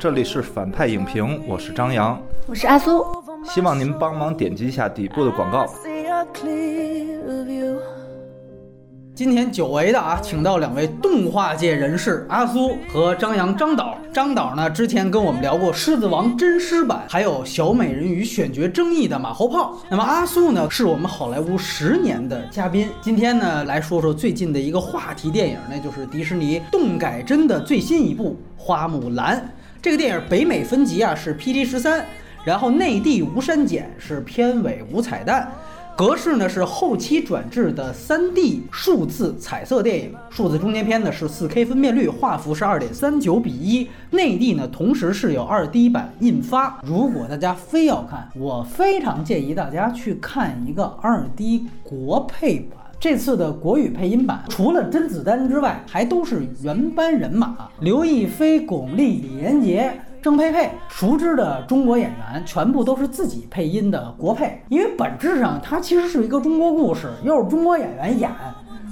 这里是反派影评，我是张扬，我是阿苏，希望您帮忙点击一下底部的广告。今天久违的啊，请到两位动画界人士阿苏和张扬张导。张导呢，之前跟我们聊过《狮子王》真狮版，还有小美人鱼选角争议的马后炮。那么阿苏呢，是我们好莱坞十年的嘉宾。今天呢，来说说最近的一个话题电影，那就是迪士尼动改真的最新一部《花木兰》。这个电影北美分级啊是 PG 十三，然后内地无删减，是片尾无彩蛋。格式呢是后期转制的 3D 数字彩色电影，数字中间片呢是 4K 分辨率，画幅是2.39比1。内地呢同时是有 2D 版印发。如果大家非要看，我非常建议大家去看一个 2D 国配版。这次的国语配音版，除了甄子丹之外，还都是原班人马：刘亦菲、巩俐、李连杰。郑佩佩，熟知的中国演员全部都是自己配音的国配，因为本质上它其实是一个中国故事，又是中国演员演，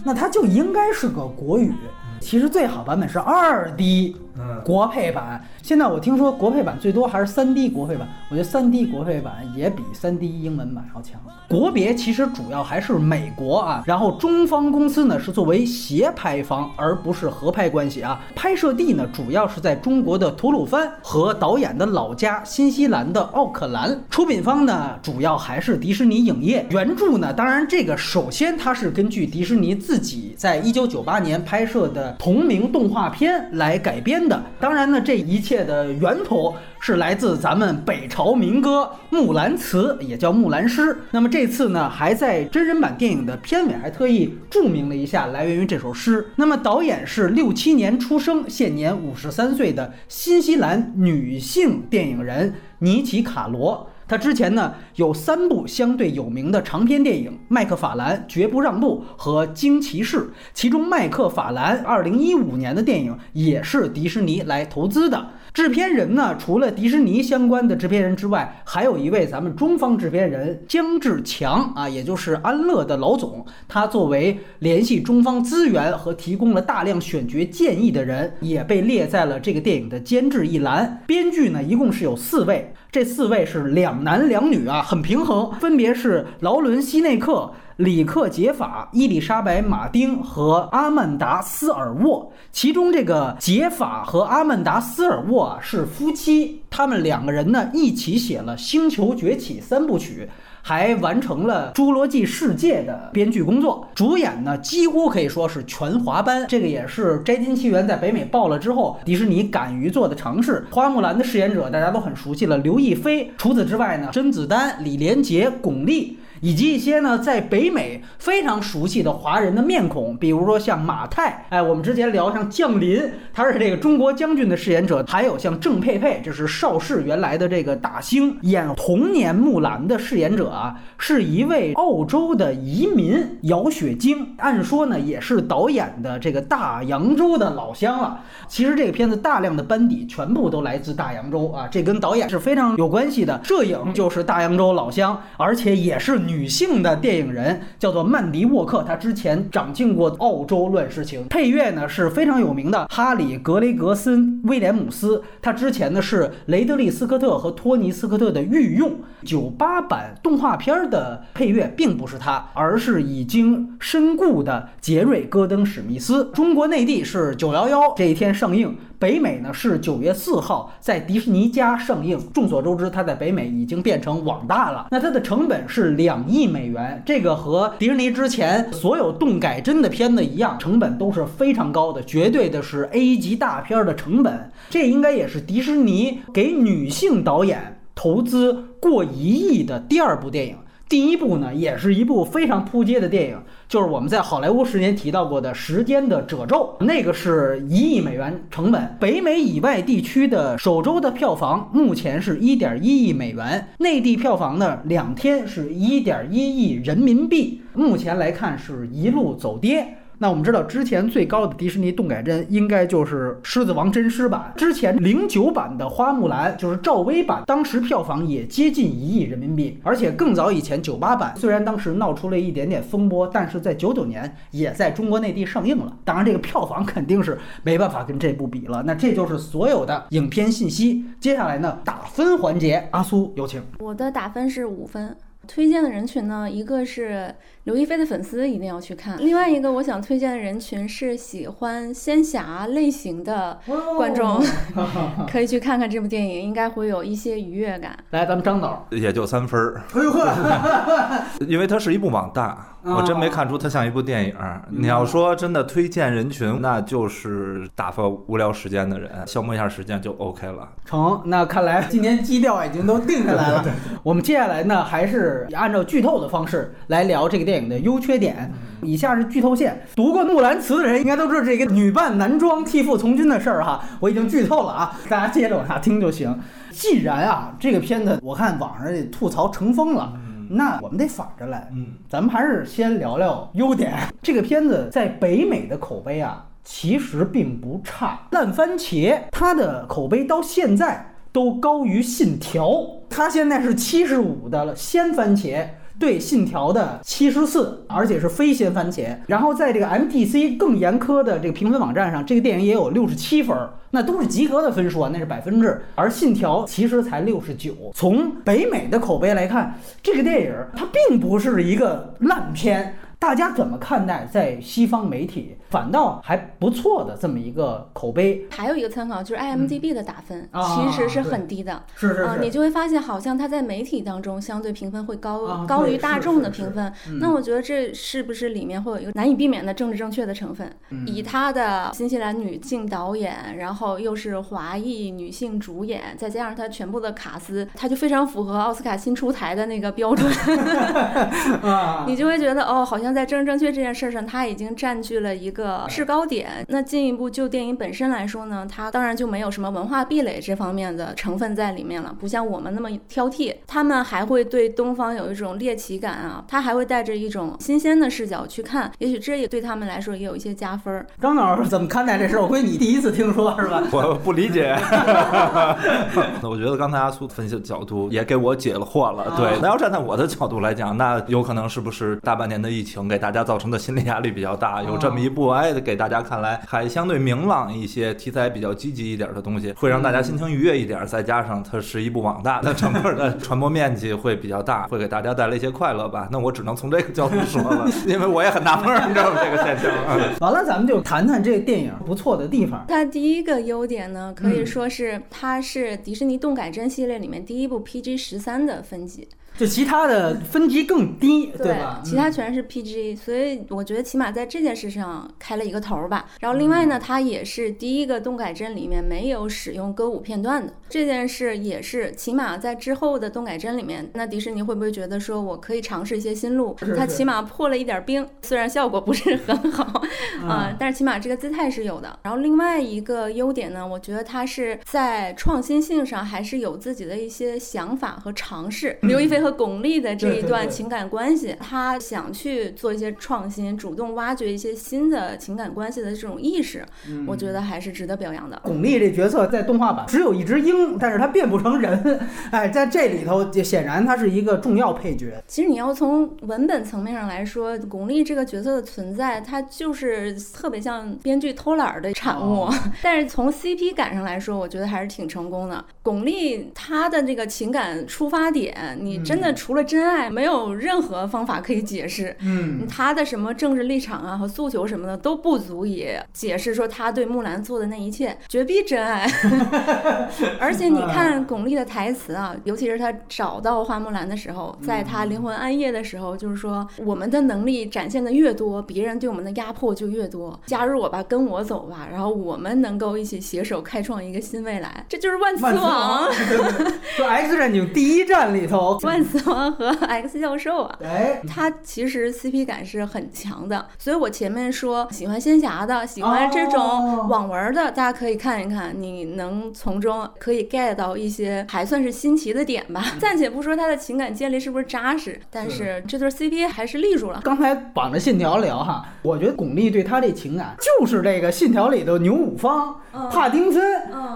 那它就应该是个国语。其实最好版本是二 D。国配版，现在我听说国配版最多还是三 D 国配版，我觉得三 D 国配版也比三 D 英文版要强。国别其实主要还是美国啊，然后中方公司呢是作为协拍方，而不是合拍关系啊。拍摄地呢主要是在中国的吐鲁番和导演的老家新西兰的奥克兰。出品方呢主要还是迪士尼影业。原著呢，当然这个首先它是根据迪士尼自己在一九九八年拍摄的同名动画片来改编。的，当然呢，这一切的源头是来自咱们北朝民歌《木兰辞》，也叫《木兰诗》。那么这次呢，还在真人版电影的片尾还特意注明了一下来源于这首诗。那么导演是六七年出生，现年五十三岁的新西兰女性电影人尼奇卡罗。他之前呢有三部相对有名的长篇电影，《麦克法兰绝不让步》和《惊奇士》，其中《麦克法兰》二零一五年的电影也是迪士尼来投资的。制片人呢，除了迪士尼相关的制片人之外，还有一位咱们中方制片人姜志强啊，也就是安乐的老总。他作为联系中方资源和提供了大量选角建议的人，也被列在了这个电影的监制一栏。编剧呢，一共是有四位。这四位是两男两女啊，很平衡，分别是劳伦·西内克、里克·杰法、伊丽莎白·马丁和阿曼达·斯尔沃。其中这个杰法和阿曼达·斯尔沃是夫妻，他们两个人呢一起写了《星球崛起》三部曲。还完成了《侏罗纪世界》的编剧工作，主演呢几乎可以说是全华班。这个也是《摘金奇缘》在北美爆了之后，迪士尼敢于做的尝试。花木兰的饰演者大家都很熟悉了，刘亦菲。除此之外呢，甄子丹、李连杰、巩俐。以及一些呢，在北美非常熟悉的华人的面孔，比如说像马太，哎，我们之前聊像降临，他是这个中国将军的饰演者，还有像郑佩佩，这是邵氏原来的这个大星，演童年木兰的饰演者啊，是一位澳洲的移民姚雪晶，按说呢也是导演的这个大洋洲的老乡了。其实这个片子大量的班底全部都来自大洋洲啊，这跟导演是非常有关系的。摄影就是大洋洲老乡，而且也是。女性的电影人叫做曼迪沃克，她之前掌镜过《澳洲乱世情》，配乐呢是非常有名的哈里格雷格森威廉姆斯，他之前呢是雷德利斯科特和托尼斯科特的御用。九八版动画片的配乐并不是他，而是已经身故的杰瑞戈登史密斯。中国内地是九幺幺这一天上映。北美呢是九月四号在迪士尼家上映。众所周知，它在北美已经变成网大了。那它的成本是两亿美元，这个和迪士尼之前所有动改真的片子一样，成本都是非常高的，绝对的是 A 级大片的成本。这应该也是迪士尼给女性导演投资过一亿的第二部电影。第一部呢，也是一部非常扑街的电影，就是我们在好莱坞时间提到过的《时间的褶皱》，那个是一亿美元成本。北美以外地区的首周的票房目前是一点一亿美元，内地票房呢两天是一点一亿人民币，目前来看是一路走跌。那我们知道，之前最高的迪士尼动改帧应该就是《狮子王》真狮版。之前零九版的《花木兰》就是赵薇版，当时票房也接近一亿人民币。而且更早以前九八版，虽然当时闹出了一点点风波，但是在九九年也在中国内地上映了。当然，这个票房肯定是没办法跟这部比了。那这就是所有的影片信息。接下来呢，打分环节，阿苏有请。我的打分是五分。推荐的人群呢，一个是刘亦菲的粉丝一定要去看，另外一个我想推荐的人群是喜欢仙侠类型的观众，可以去看看这部电影，应该会有一些愉悦感。来，咱们张导。也就三分儿，哎呦呵，因为它是一部网大，我真没看出它像一部电影。你要说真的推荐人群，那就是打发无聊时间的人，消磨一下时间就 OK 了。成，那看来今天基调已经都定下来了。我们接下来呢，还是按照剧透的方式来聊这个电影的优缺点。以下是剧透线，读过《木兰辞》的人应该都知道这个女扮男装替父从军的事儿哈。我已经剧透了啊，大家接着往下听就行。既然啊，这个片子我看网上吐槽成风了。那我们得反着来，嗯，咱们还是先聊聊优点。这个片子在北美的口碑啊，其实并不差。烂番茄它的口碑到现在都高于《信条》，它现在是七十五的鲜番茄。对《信条》的七十四，而且是非鲜番茄。然后在这个 MTC 更严苛的这个评分网站上，这个电影也有六十七分，那都是及格的分数啊，那是百分制。而《信条》其实才六十九。从北美的口碑来看，这个电影它并不是一个烂片。大家怎么看待在西方媒体反倒还不错的这么一个口碑？还有一个参考就是 IMDB 的打分，其实是很低的。是是是，你就会发现好像它在媒体当中相对评分会高高于大众的评分。那我觉得这是不是里面会有一个难以避免的政治正确的成分？以他的新西兰女性导演，然后又是华裔女性主演，再加上他全部的卡司，他就非常符合奥斯卡新出台的那个标准。你就会觉得哦，好像。在政治正确这件事上，她已经占据了一个制高点。那进一步就电影本身来说呢，它当然就没有什么文化壁垒这方面的成分在里面了，不像我们那么挑剔。他们还会对东方有一种猎奇感啊，他还会带着一种新鲜的视角去看，也许这也对他们来说也有一些加分。张老师怎么看待这事儿？我估计你第一次听说是吧？我不理解。那我觉得刚才阿苏分析的角度也给我解了惑了。对，那要站在我的角度来讲，那有可能是不是大半年的疫情？给大家造成的心理压力比较大，有这么一部哎，给大家看来还相对明朗一些，题材比较积极一点的东西，会让大家心情愉悦一点。再加上它是一部网大，它整个的传播面积会比较大，会给大家带来一些快乐吧。那我只能从这个角度说了，因为我也很纳闷，你知道吗？这个现象。完了，咱们就谈谈这个电影不错的地方。它第一个优点呢，可以说是它是迪士尼动感真系列里面第一部 PG 十三的分级。就其他的分级更低，对吧？其他全是 PG，所以我觉得起码在这件事上开了一个头儿吧。然后另外呢，它也是第一个动改帧里面没有使用歌舞片段的这件事，也是起码在之后的动改帧里面，那迪士尼会不会觉得说我可以尝试一些新路？它起码破了一点冰，虽然效果不是很好 啊，但是起码这个姿态是有的。然后另外一个优点呢，我觉得它是在创新性上还是有自己的一些想法和尝试。刘亦菲和巩俐的这一段情感关系，他想去做一些创新，主动挖掘一些新的情感关系的这种意识，我觉得还是值得表扬的。巩俐这角色在动画版只有一只鹰，但是它变不成人，哎，在这里头显然它是一个重要配角。其实你要从文本层面上来说，巩俐这个角色的存在，它就是特别像编剧偷懒的产物。但是从 CP 感上来说，我觉得还是挺成功的。巩俐她的这个情感出发点，你真。真的除了真爱，没有任何方法可以解释。嗯，他的什么政治立场啊和诉求什么的都不足以解释说他对木兰做的那一切，绝逼真爱。而且你看巩俐的台词啊，尤其是他找到花木兰的时候，在他灵魂暗夜的时候，就是说我们的能力展现的越多，别人对我们的压迫就越多。加入我吧，跟我走吧，然后我们能够一起携手开创一个新未来。这就是万磁王。就 X 战警第一战里头万。斯王和 X 教授啊，哎，他其实 CP 感是很强的。所以我前面说喜欢仙侠的，喜欢这种网文的，大家可以看一看，你能从中可以 get 到一些还算是新奇的点吧。暂且不说他的情感建立是不是扎实，但是这对 CP 还是立住了。刚才绑着信条聊哈，我觉得巩俐对他这情感就是这个信条里的牛五方、帕丁森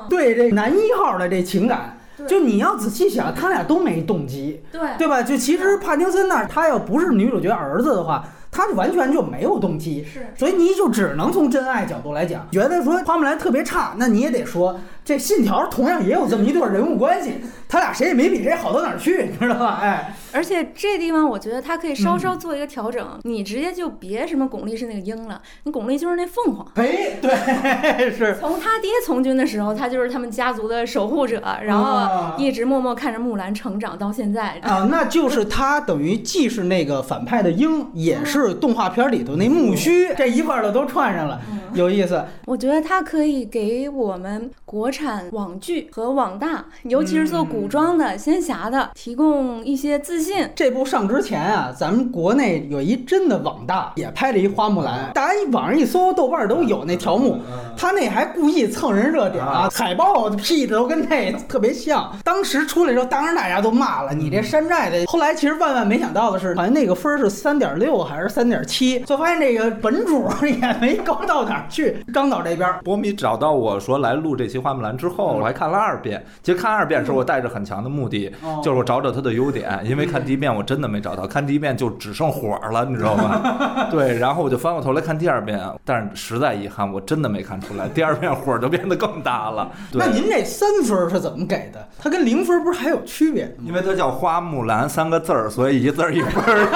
对这男一号的这情感。就你要仔细想，他俩都没动机，对对吧？就其实帕丁森那儿，他要不是女主角儿子的话。他就完全就没有动机，是，所以你就只能从真爱角度来讲，觉得说花木兰特别差，那你也得说这信条同样也有这么一段人物关系，他俩谁也没比谁好到哪儿去，你知道吧？哎，而且这地方我觉得他可以稍稍做一个调整，你直接就别什么巩俐是那个鹰了，你巩俐就是那凤凰。哎，对，是。从他爹从军的时候，他就是他们家族的守护者，然后一直默默看着木兰成长到现在。啊，那就是他等于既是那个反派的鹰，也是。动画片里头那木须，这一块的都串上了，有意思。我觉得他可以给我们国产网剧和网大，尤其是做古装的、仙侠的，提供一些自信。这部上之前啊，咱们国内有一真的网大也拍了一花木兰，大家一网上一搜，豆瓣都有那条目，他那还故意蹭人热点啊，海报 P 的都跟那 特别像。当时出来之后，当然大家都骂了，你这山寨的。后来其实万万没想到的是，好像那个分是三点六还是？三点七，就发现这个本主 也没高到哪儿去。张导这边，波米找到我说来录这期花木兰之后，我还看了二遍。其实看二遍时候，我带着很强的目的，就是我找找它的优点。因为看第一遍我真的没找到，看第一遍就只剩火了，你知道吗？对，然后我就翻过头来看第二遍，但是实在遗憾，我真的没看出来。第二遍火就变得更大了。那您这三分是怎么给的？它跟零分不是还有区别？因为它叫花木兰三个字儿，所以一字儿一分，知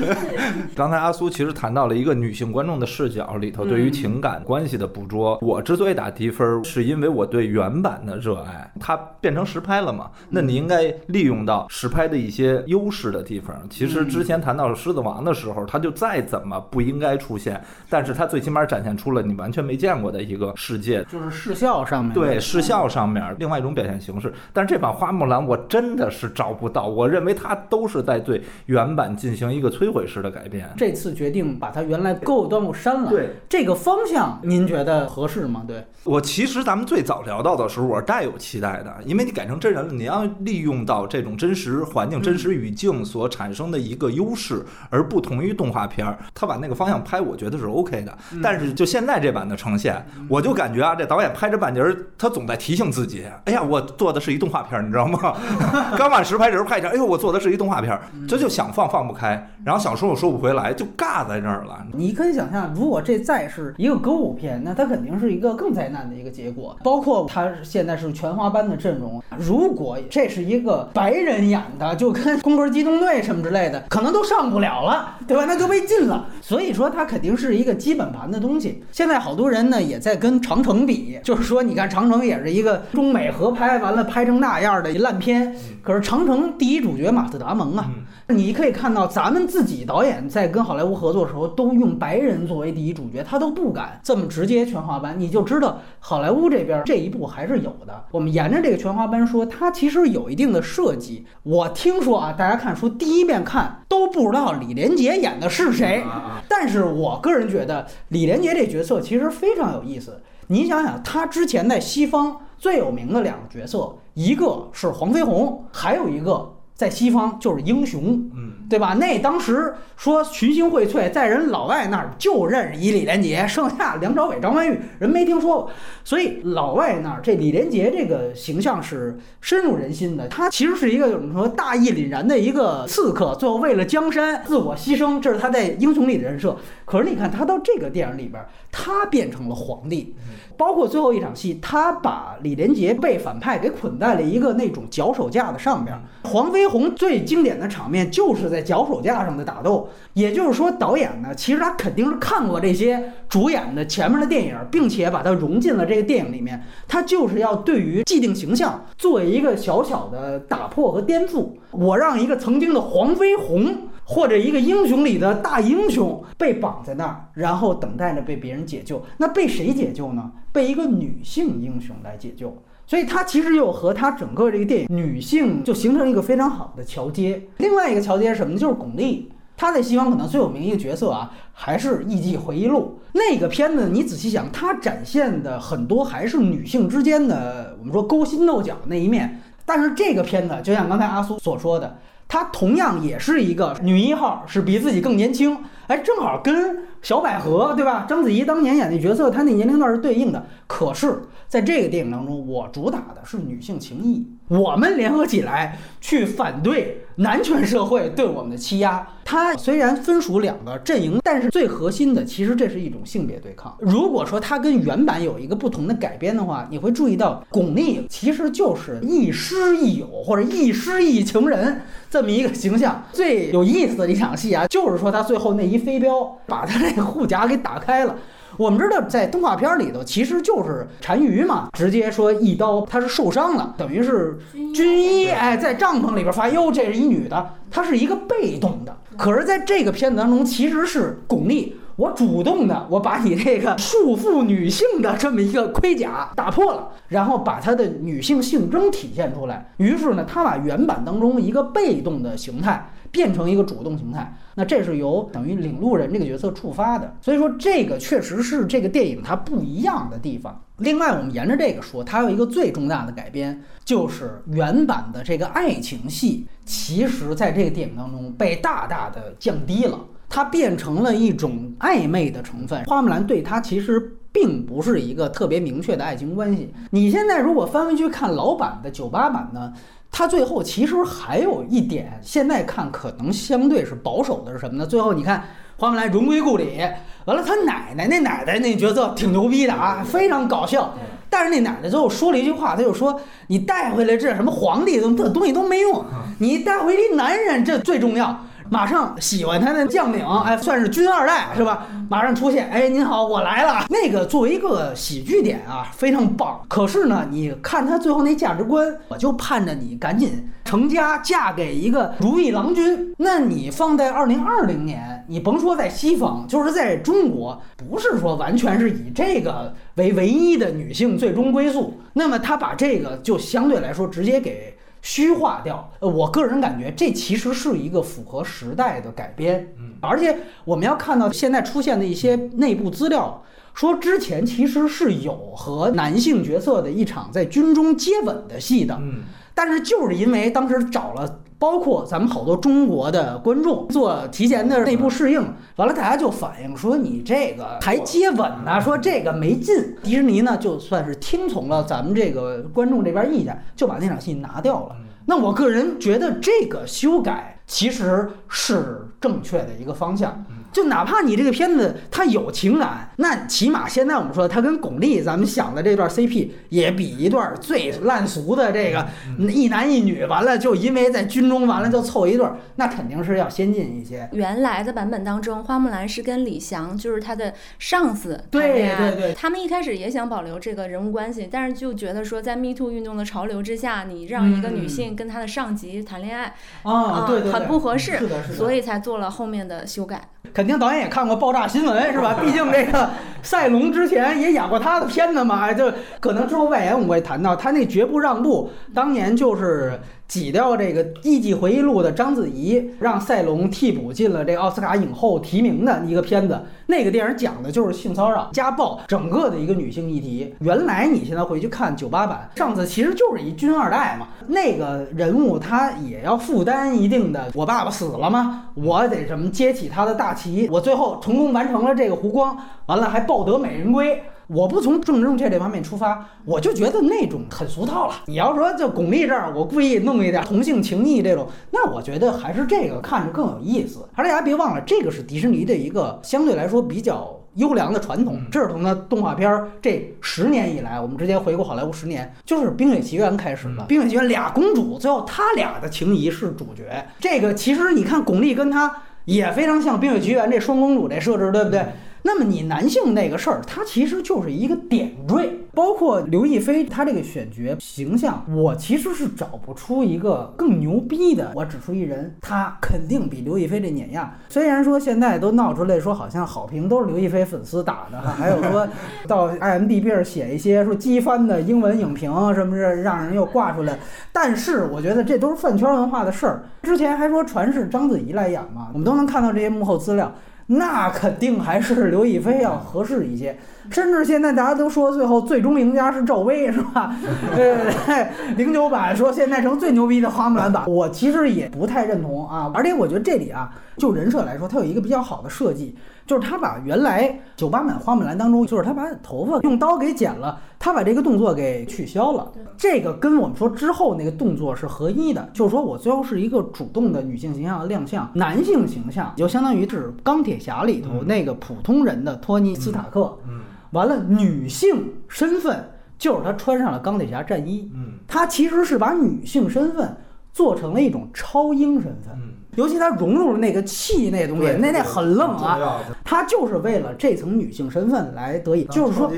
道吗？刚才阿苏其实谈到了一个女性观众的视角里头对于情感关系的捕捉。我之所以打低分，是因为我对原版的热爱。它变成实拍了嘛？那你应该利用到实拍的一些优势的地方。其实之前谈到《狮子王》的时候，它就再怎么不应该出现，但是它最起码展现出了你完全没见过的一个世界，就是视效上面。对视效上面另外一种表现形式。但是这版花木兰我真的是找不到，我认为它都是在对原版进行。一个摧毁式的改变，这次决定把它原来购物端午删了。对这个方向，您觉得合适吗？对我其实咱们最早聊到的时候，我是带有期待的，因为你改成真人了，你要利用到这种真实环境、真实语境所产生的一个优势，而不同于动画片儿。他把那个方向拍，我觉得是 OK 的。但是就现在这版的呈现，我就感觉啊，这导演拍着半截儿，他总在提醒自己：哎呀，我做的是一动画片儿，你知道吗？刚把实拍时候拍一下，哎呦，我做的是一动画片儿，这就想放放不开。然后想说又说不回来，就尬在那儿了。你可以想象，如果这再是一个歌舞片，那它肯定是一个更灾难的一个结果。包括他现在是全华班的阵容，如果这是一个白人演的，就跟《攻壳机动队》什么之类的，可能都上不了了，对吧？那就被禁了。所以说，它肯定是一个基本盘的东西。现在好多人呢也在跟长城比，就是说，你看长城也是一个中美合拍完了拍成那样的烂片，可是长城第一主角马特·达蒙啊。你可以看到，咱们自己导演在跟好莱坞合作的时候，都用白人作为第一主角，他都不敢这么直接全华班。你就知道好莱坞这边这一步还是有的。我们沿着这个全华班说，它其实有一定的设计。我听说啊，大家看书第一遍看都不知道李连杰演的是谁，但是我个人觉得李连杰这角色其实非常有意思。你想想，他之前在西方最有名的两个角色，一个是黄飞鸿，还有一个。在西方就是英雄，嗯，对吧？那当时说群星荟萃，在人老外那儿就认识一李连杰，剩下梁朝伟、张曼玉人没听说过。所以老外那儿这李连杰这个形象是深入人心的。他其实是一个怎么说大义凛然的一个刺客，最后为了江山自我牺牲，这是他在英雄里的人设。可是你看他到这个电影里边，他变成了皇帝。包括最后一场戏，他把李连杰被反派给捆在了一个那种脚手架的上边。黄飞鸿最经典的场面就是在脚手架上的打斗。也就是说，导演呢，其实他肯定是看过这些主演的前面的电影，并且把它融进了这个电影里面。他就是要对于既定形象做一个小小的打破和颠覆。我让一个曾经的黄飞鸿或者一个英雄里的大英雄被绑在那儿，然后等待着被别人解救。那被谁解救呢？被一个女性英雄来解救。所以它其实又和它整个这个电影女性就形成一个非常好的桥接。另外一个桥接是什么呢？就是巩俐。她在西方可能最有名一个角色啊，还是《艺伎回忆录》那个片子。你仔细想，它展现的很多还是女性之间的我们说勾心斗角那一面。但是这个片子就像刚才阿苏所说的，它同样也是一个女一号是比自己更年轻，哎，正好跟小百合对吧？章子怡当年演那角色，她那年龄段是对应的。可是。在这个电影当中，我主打的是女性情谊，我们联合起来去反对男权社会对我们的欺压。它虽然分属两个阵营，但是最核心的其实这是一种性别对抗。如果说它跟原版有一个不同的改编的话，你会注意到巩俐其实就是亦师亦友或者亦师亦情人这么一个形象。最有意思的一场戏啊，就是说他最后那一飞镖把他这个护甲给打开了。我们知道，在动画片里头，其实就是单于嘛，直接说一刀，他是受伤了，等于是军医，哎，在帐篷里边发现，哟，这是一女的，她是一个被动的。可是，在这个片子当中，其实是巩俐，我主动的，我把你这个束缚女性的这么一个盔甲打破了，然后把她的女性性征体现出来。于是呢，他把原版当中一个被动的形态。变成一个主动形态，那这是由等于领路人这个角色触发的，所以说这个确实是这个电影它不一样的地方。另外，我们沿着这个说，它有一个最重大的改编，就是原版的这个爱情戏，其实在这个电影当中被大大的降低了，它变成了一种暧昧的成分。花木兰对他其实并不是一个特别明确的爱情关系。你现在如果翻回去看老版的九八版呢？他最后其实还有一点，现在看可能相对是保守的是什么呢？最后你看花木兰荣归故里，完了他奶奶那奶奶那角色挺牛逼的啊，非常搞笑。但是那奶奶最后说了一句话，他就说：“你带回来这什么皇帝这东西都没用，你带回一男人这最重要。”马上喜欢他的将领，哎，算是军二代是吧？马上出现，哎，您好，我来了。那个作为一个喜剧点啊，非常棒。可是呢，你看他最后那价值观，我就盼着你赶紧成家，嫁给一个如意郎君。那你放在二零二零年，你甭说在西方，就是在中国，不是说完全是以这个为唯一的女性最终归宿。那么他把这个就相对来说直接给。虚化掉，呃，我个人感觉这其实是一个符合时代的改编，嗯，而且我们要看到现在出现的一些内部资料，说之前其实是有和男性角色的一场在军中接吻的戏的，嗯，但是就是因为当时找了。包括咱们好多中国的观众做提前的内部适应，完了大家就反映说你这个还接吻呢，说这个没劲。迪士尼呢就算是听从了咱们这个观众这边意见，就把那场戏拿掉了。那我个人觉得这个修改其实是正确的一个方向。就哪怕你这个片子它有情感，那起码现在我们说它跟巩俐咱们想的这段 CP 也比一段最烂俗的这个一男一女完了就因为在军中完了就凑一对儿，那肯定是要先进一些。原来的版本当中，花木兰是跟李翔就是他的上司对对对，他们一开始也想保留这个人物关系，但是就觉得说在 Me Too 运动的潮流之下，你让一个女性跟她的上级谈恋爱啊，对对，很不合适，是的，是的，所以才做了后面的修改。肯定导演也看过爆炸新闻是吧？毕竟这个赛龙之前也演过他的片子嘛，就可能之后外延我们会谈到他那绝不让步，当年就是。挤掉这个《艺伎回忆录》的章子怡，让赛龙替补进了这个奥斯卡影后提名的一个片子。那个电影讲的就是性骚扰、家暴，整个的一个女性议题。原来你现在回去看九八版，上次其实就是一军二代嘛。那个人物他也要负担一定的，我爸爸死了吗？我得什么接起他的大旗？我最后成功完成了这个湖光，完了还抱得美人归。我不从政治正确这方面出发，我就觉得那种很俗套了。你要说就巩俐这儿，我故意弄一点同性情谊这种，那我觉得还是这个看着更有意思。而且大家别忘了，这个是迪士尼的一个相对来说比较优良的传统。这是从它动画片儿这十年以来，我们直接回顾好莱坞十年，就是《冰雪奇缘》开始了。《冰雪奇缘》俩公主，最后他俩的情谊是主角。这个其实你看，巩俐跟他也非常像《冰雪奇缘》这双公主这设置，对不对？那么你男性那个事儿，它其实就是一个点缀，包括刘亦菲她这个选角形象，我其实是找不出一个更牛逼的。我指出一人，他肯定比刘亦菲这碾压。虽然说现在都闹出来说好像好评都是刘亦菲粉丝打的哈，还有说到 IMDB 上写一些说机翻的英文影评什么是让人又挂出来。但是我觉得这都是饭圈文化的事儿。之前还说传是章子怡来演嘛，我们都能看到这些幕后资料。那肯定还是刘亦菲要合适一些，甚至现在大家都说最后最终赢家是赵薇，是吧？对对对，零九版说现在成最牛逼的花木兰版，我其实也不太认同啊。而且我觉得这里啊，就人设来说，它有一个比较好的设计。就是他把原来九八版花木兰当中，就是他把头发用刀给剪了，他把这个动作给取消了。这个跟我们说之后那个动作是合一的，就是说我最后是一个主动的女性形象的亮相，男性形象就相当于是钢铁侠里头那个普通人的托尼斯塔克。嗯，完了，女性身份就是他穿上了钢铁侠战衣。嗯，他其实是把女性身份做成了一种超英身份。嗯。尤其他融入了那个气那东西，那那很愣啊！他就是为了这层女性身份来得以，就是说，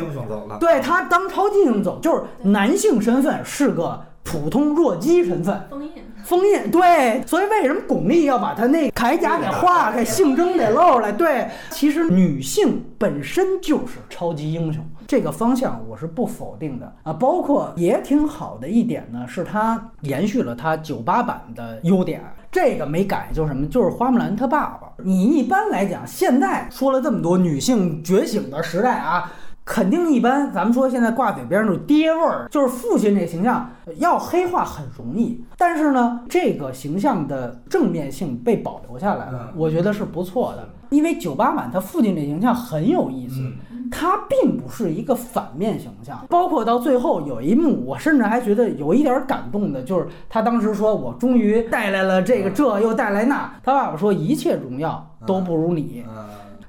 对他当超级英雄走，就是男性身份是个普通弱鸡身份。封印，封印，对。所以为什么巩俐要把她那铠甲给化开，性征得露出来？对，其实女性本身就是超级英雄，这个方向我是不否定的啊。包括也挺好的一点呢，是她延续了她九八版的优点。这个没改，就是什么？就是花木兰她爸爸。你一般来讲，现在说了这么多女性觉醒的时代啊，肯定一般。咱们说现在挂嘴边那种爹味儿，就是父亲这形象要黑化很容易。但是呢，这个形象的正面性被保留下来了，我觉得是不错的。因为九八版他父亲这形象很有意思。他并不是一个反面形象，包括到最后有一幕，我甚至还觉得有一点感动的，就是他当时说：“我终于带来了这个，这又带来那。”他爸爸说：“一切荣耀都不如你。”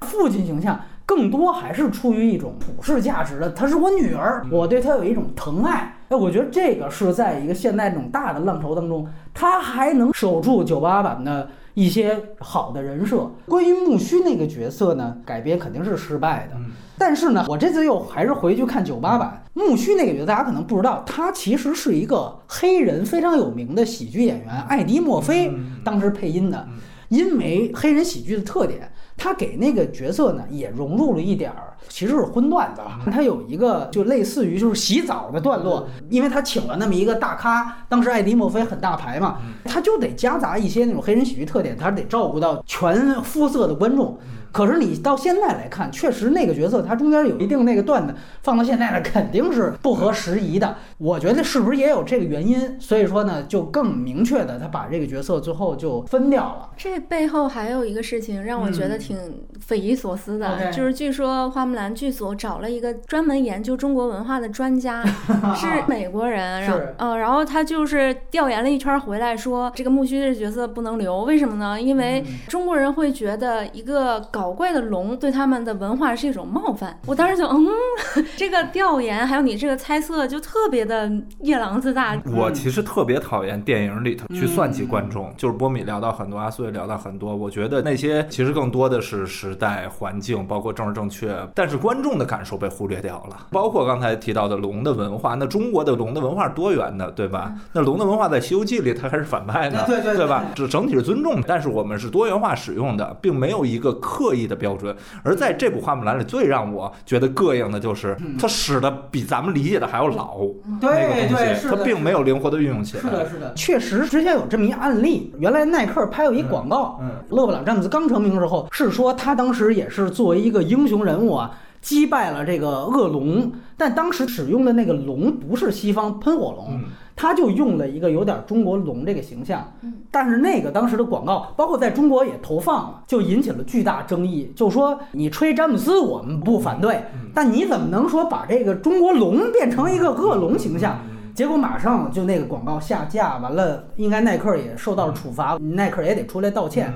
父亲形象更多还是出于一种普世价值的，她是我女儿，我对她有一种疼爱。哎，我觉得这个是在一个现在这种大的浪潮当中，她还能守住九八版的。一些好的人设，关于木须那个角色呢，改编肯定是失败的。但是呢，我这次又还是回去看九八版木须那个角色，大家可能不知道，他其实是一个黑人非常有名的喜剧演员艾迪·墨菲当时配音的。因为黑人喜剧的特点，他给那个角色呢也融入了一点儿，其实是荤段子。他有一个就类似于就是洗澡的段落，因为他请了那么一个大咖，当时艾迪·墨菲很大牌嘛，他就得夹杂一些那种黑人喜剧特点，他得照顾到全肤色的观众。可是你到现在来看，确实那个角色他中间有一定那个段子，放到现在呢肯定是不合时宜的。我觉得是不是也有这个原因？所以说呢，就更明确的他把这个角色最后就分掉了。这背后还有一个事情让我觉得挺匪夷所思的，就是据说花木兰剧组找了一个专门研究中国文化的专家，是美国人，然后呃，然后他就是调研了一圈回来说，这个木须这角色不能留，为什么呢？因为中国人会觉得一个搞搞怪的龙对他们的文化是一种冒犯，我当时就嗯，这个调研还有你这个猜测就特别的夜郎自大。我其实特别讨厌电影里头去算计观众，就是波米聊到很多，阿苏也聊到很多。我觉得那些其实更多的是时代环境，包括政治正确，但是观众的感受被忽略掉了。包括刚才提到的龙的文化，那中国的龙的文化是多元的，对吧？那龙的文化在《西游记》里它还是反派呢，对对对吧？这整体是尊重，但是我们是多元化使用的，并没有一个刻。意的标准，而在这部花木兰里，最让我觉得膈应的就是它使的比咱们理解的还要老。对对，它并没有灵活的运用起来。是的，是的，确实之前有这么一案例，原来耐克拍过一广告，勒布朗詹姆斯刚成名的时候，是说他当时也是作为一个英雄人物啊。击败了这个恶龙，但当时使用的那个龙不是西方喷火龙，他就用了一个有点中国龙这个形象。但是那个当时的广告，包括在中国也投放了，就引起了巨大争议。就说你吹詹姆斯，我们不反对，但你怎么能说把这个中国龙变成一个恶龙形象？结果马上就那个广告下架，完了，应该耐克也受到了处罚，耐克也得出来道歉。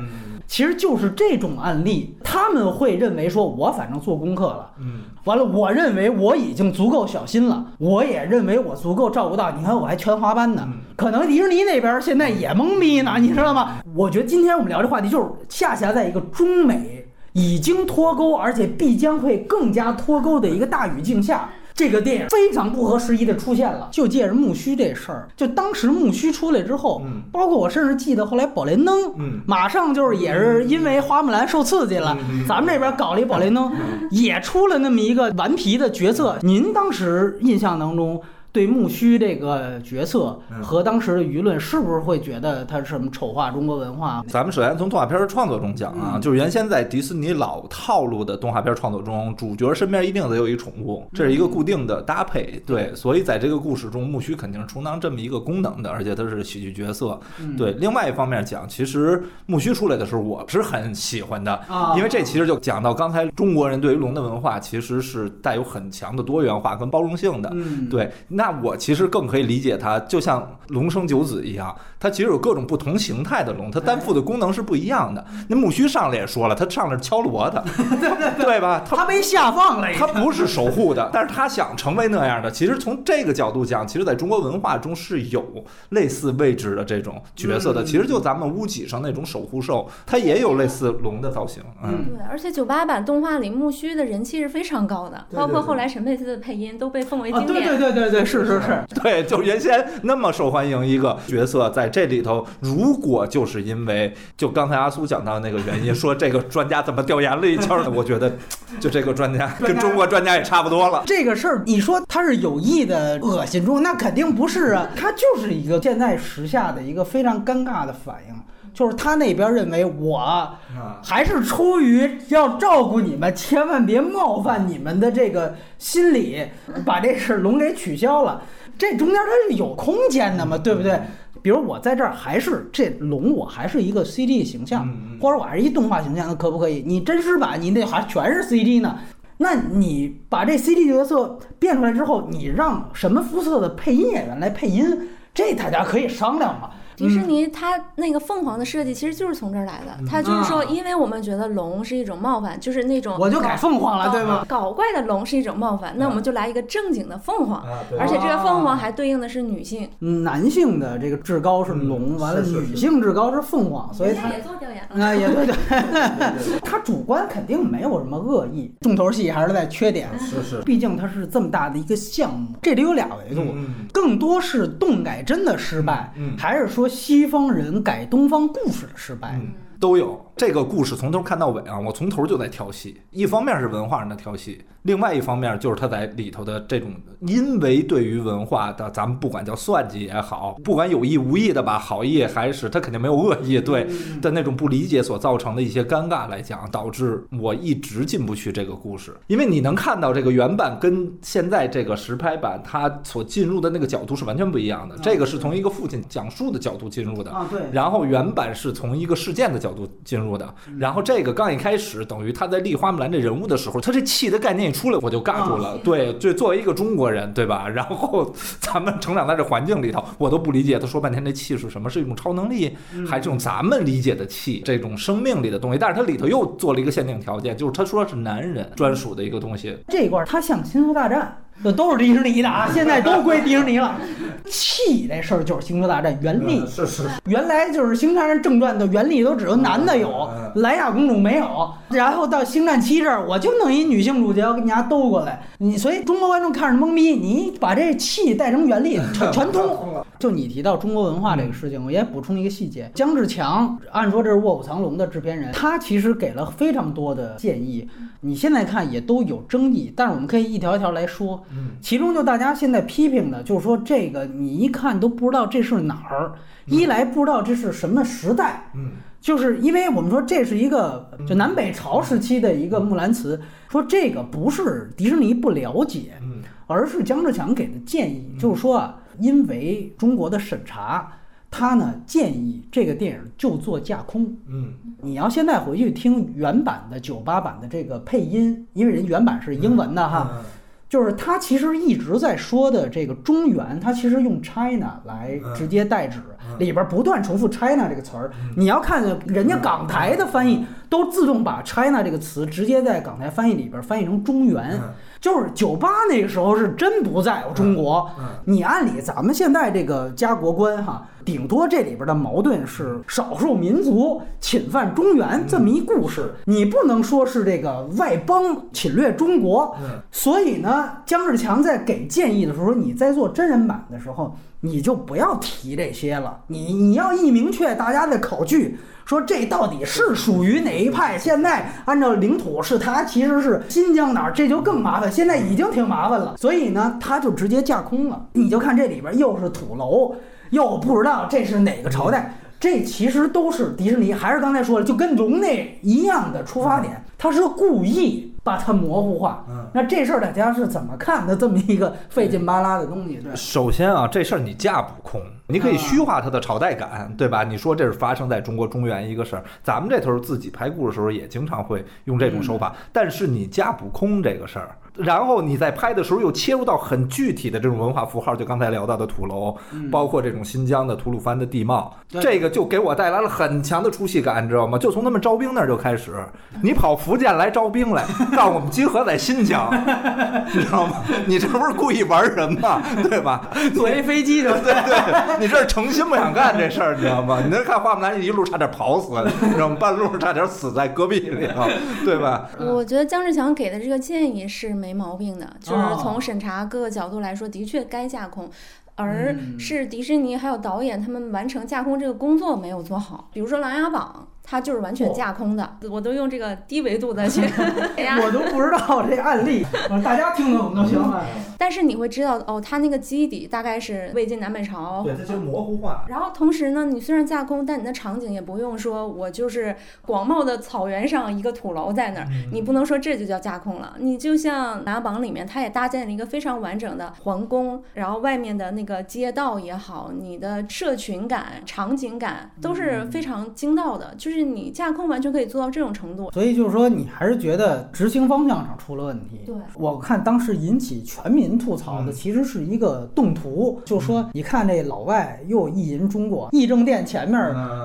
其实就是这种案例，他们会认为说，我反正做功课了，嗯，完了，我认为我已经足够小心了，我也认为我足够照顾到。你看，我还全华班呢，可能迪士尼那边现在也懵逼呢，你知道吗？我觉得今天我们聊这话题，就是恰恰在一个中美已经脱钩，而且必将会更加脱钩的一个大语境下。这个电影非常不合时宜的出现了，就借着木须这事儿，就当时木须出来之后，嗯，包括我甚至记得后来宝莲灯，嗯，马上就是也是因为花木兰受刺激了，咱们这边搞了一宝莲灯，也出了那么一个顽皮的角色。您当时印象当中？对木须这个角色和当时的舆论，是不是会觉得他是什么丑化中国文化？咱们首先从动画片的创作中讲啊，就是原先在迪士尼老套路的动画片创作中，主角身边一定得有一宠物，这是一个固定的搭配。对，所以在这个故事中，木须肯定是充当这么一个功能的，而且他是喜剧角色。对，另外一方面讲，其实木须出来的时候，我是很喜欢的，因为这其实就讲到刚才中国人对于龙的文化其实是带有很强的多元化跟包容性的。对。那我其实更可以理解它，就像龙生九子一样，它其实有各种不同形态的龙，它担负的功能是不一样的。那木须上来也说了，他上来敲锣的，对吧？他被下放了，他不是守护的，但是他想成为那样的。其实从这个角度讲，其实在中国文化中是有类似位置的这种角色的。其实就咱们屋脊上那种守护兽，它也有类似龙的造型。嗯，对。而且九八版动画里木须的人气是非常高的，包括后来沈佩斯的配音都被奉为经典。对对对对对。是是是，对，就原先那么受欢迎一个角色，在这里头，如果就是因为就刚才阿苏讲到那个原因，说这个专家怎么调研了一圈呢？我觉得，就这个专家跟中国专家也差不多了。这个事儿，你说他是有意的恶心中，那肯定不是啊，他就是一个现在时下的一个非常尴尬的反应。就是他那边认为我还是出于要照顾你们，千万别冒犯你们的这个心理，把这事龙给取消了。这中间它是有空间的嘛，对不对？比如我在这儿还是这龙，我还是一个 CG 形象，或者我还是一动画形象，那可不可以？你真实版你那还全是 CG 呢？那你把这 CG 角色变出来之后，你让什么肤色的配音演员来配音？这大家可以商量嘛。迪士尼它那个凤凰的设计其实就是从这儿来的，它就是说，因为我们觉得龙是一种冒犯，就是那种我就改凤凰了，对吗？搞怪的龙是一种冒犯，那我们就来一个正经的凤凰，而且这个凤凰还对应的是女性，男性的这个至高是龙，完了女性至高是凤凰，所以他也做调研了，啊，也对对，他 主观肯定没有什么恶意，重头戏还是在缺点，是是，毕竟它是这么大的一个项目，这里有俩维度，更多是动改真的失败，还是说。西方人改东方故事的失败，都有。这个故事从头看到尾啊，我从头就在挑戏。一方面是文化上的挑戏，另外一方面就是他在里头的这种，因为对于文化的，咱们不管叫算计也好，不管有意无意的吧，好意还是他肯定没有恶意，对的那种不理解所造成的一些尴尬来讲，导致我一直进不去这个故事。因为你能看到这个原版跟现在这个实拍版，它所进入的那个角度是完全不一样的。这个是从一个父亲讲述的角度进入的。然后原版是从一个事件的角度进入。的，然后这个刚一开始，等于他在立花木兰这人物的时候，他这气的概念一出来，我就尬住了。对，就作为一个中国人，对吧？然后咱们成长在这环境里头，我都不理解他说半天这气是什么，是一种超能力，还是这种咱们理解的气，这种生命里的东西？但是它里头又做了一个限定条件，就是他说是男人专属的一个东西。这一块他像星球大战。这都是迪士尼的啊，现在都归迪士尼了。气这事儿就是《星球大战》原力，是是。原来就是《星球大战》正传的原力都只有男的有，莱娅公主没有。然后到《星战七》这儿，我就弄一女性主角给你家兜过来。你所以中国观众看着懵逼，你把这气带成原力，全全通。就你提到中国文化这个事情，我也补充一个细节：姜志强，按说这是《卧虎藏龙》的制片人，他其实给了非常多的建议。你现在看也都有争议，但是我们可以一条一条来说。嗯，其中就大家现在批评的，就是说这个你一看都不知道这是哪儿，一来不知道这是什么时代，嗯，就是因为我们说这是一个就南北朝时期的一个木兰辞，说这个不是迪士尼不了解，嗯，而是姜志强给的建议，就是说啊，因为中国的审查。他呢建议这个电影就做架空，嗯，你要现在回去听原版的九八版的这个配音，因为人原版是英文的哈，就是他其实一直在说的这个中原，他其实用 China 来直接代指，里边不断重复 China 这个词儿。你要看人家港台的翻译，都自动把 China 这个词直接在港台翻译里边翻译成中原。就是九八那个时候是真不在乎中国。你按理咱们现在这个家国观哈，顶多这里边的矛盾是少数民族侵犯中原这么一故事，你不能说是这个外邦侵略中国。所以呢，姜志强在给建议的时候，你在做真人版的时候，你就不要提这些了。你你要一明确，大家的考据。说这到底是属于哪一派？现在按照领土是他其实是新疆哪儿，这就更麻烦。现在已经挺麻烦了，所以呢，他就直接架空了。你就看这里边又是土楼，又不知道这是哪个朝代，这其实都是迪士尼，还是刚才说的，就跟龙那一样的出发点，他是故意把它模糊化。嗯，那这事儿大家是怎么看的？这么一个费劲巴拉的东西，对。首先啊，这事儿你架不空。你可以虚化它的朝代感，对吧？你说这是发生在中国中原一个事儿，咱们这头自己拍故事的时候也经常会用这种手法，但是你架不空这个事儿。然后你在拍的时候又切入到很具体的这种文化符号，就刚才聊到的土楼，包括这种新疆的吐鲁番的地貌，这个就给我带来了很强的出戏感，你知道吗？就从他们招兵那儿就开始，你跑福建来招兵来，让我们集合在新疆，你知道吗？你这不是故意玩人吗？对吧？坐一飞机就对对，你这是诚心不想干这事儿，你知道吗？你那看花木兰一路差点跑死，你知道吗？半路差点死在戈壁里头，对吧？我觉得姜志强给的这个建议是没。没毛病的，就是从审查各个角度来说，的确该架空，而是迪士尼还有导演他们完成架空这个工作没有做好。比如说《琅琊榜》。它就是完全架空的，我都用这个低维度的去，我都不知道这案例，大家听懂就行了。但是你会知道，哦，它那个基底大概是魏晋南北朝，对，它就模糊化。然后同时呢，你虽然架空，但你的场景也不用说，我就是广袤的草原上一个土楼在那儿，你不能说这就叫架空了。你就像《琅琊榜》里面，它也搭建了一个非常完整的皇宫，然后外面的那个街道也好，你的社群感、场景感都是非常精到的，就是。你架空完全可以做到这种程度，所以就是说你还是觉得执行方向上出了问题。对，我看当时引起全民吐槽的其实是一个动图，就说你看这老外又意淫中国，议政殿前面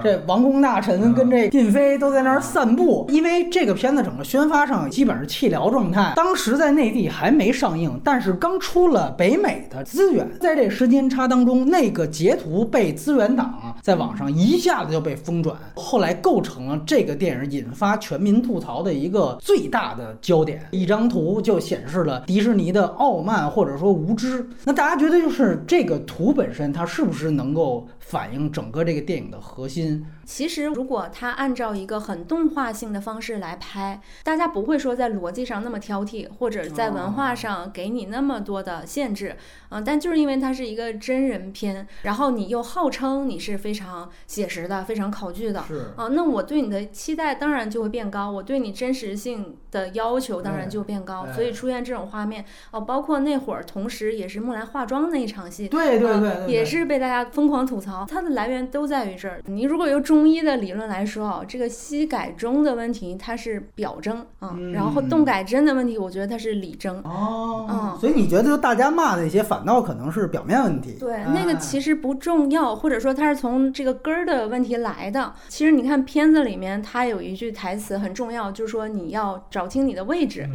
这王公大臣跟这嫔妃都在那儿散步，因为这个片子整个宣发上基本是弃疗状态，当时在内地还没上映，但是刚出了北美的资源，在这时间差当中，那个截图被资源党在网上一下子就被疯转，后来构。成了这个电影引发全民吐槽的一个最大的焦点。一张图就显示了迪士尼的傲慢或者说无知。那大家觉得，就是这个图本身，它是不是能够反映整个这个电影的核心？其实，如果他按照一个很动画性的方式来拍，大家不会说在逻辑上那么挑剔，或者在文化上给你那么多的限制。嗯，但就是因为它是一个真人片，然后你又号称你是非常写实的、非常考据的，是啊，那我对你的期待当然就会变高，我对你真实性的要求当然就变高。所以出现这种画面，哦，包括那会儿，同时也是木兰化妆那一场戏，对对对，也是被大家疯狂吐槽。它的来源都在于这儿。你如果由中医的理论来说啊，这个西改中的问题它是表征啊，然后动改真的问题，我觉得它是里征哦。嗯，所以你觉得就大家骂那些反。倒可能是表面问题，对，那个其实不重要，或者说它是从这个根儿的问题来的。其实你看片子里面，它有一句台词很重要，就是说你要找清你的位置。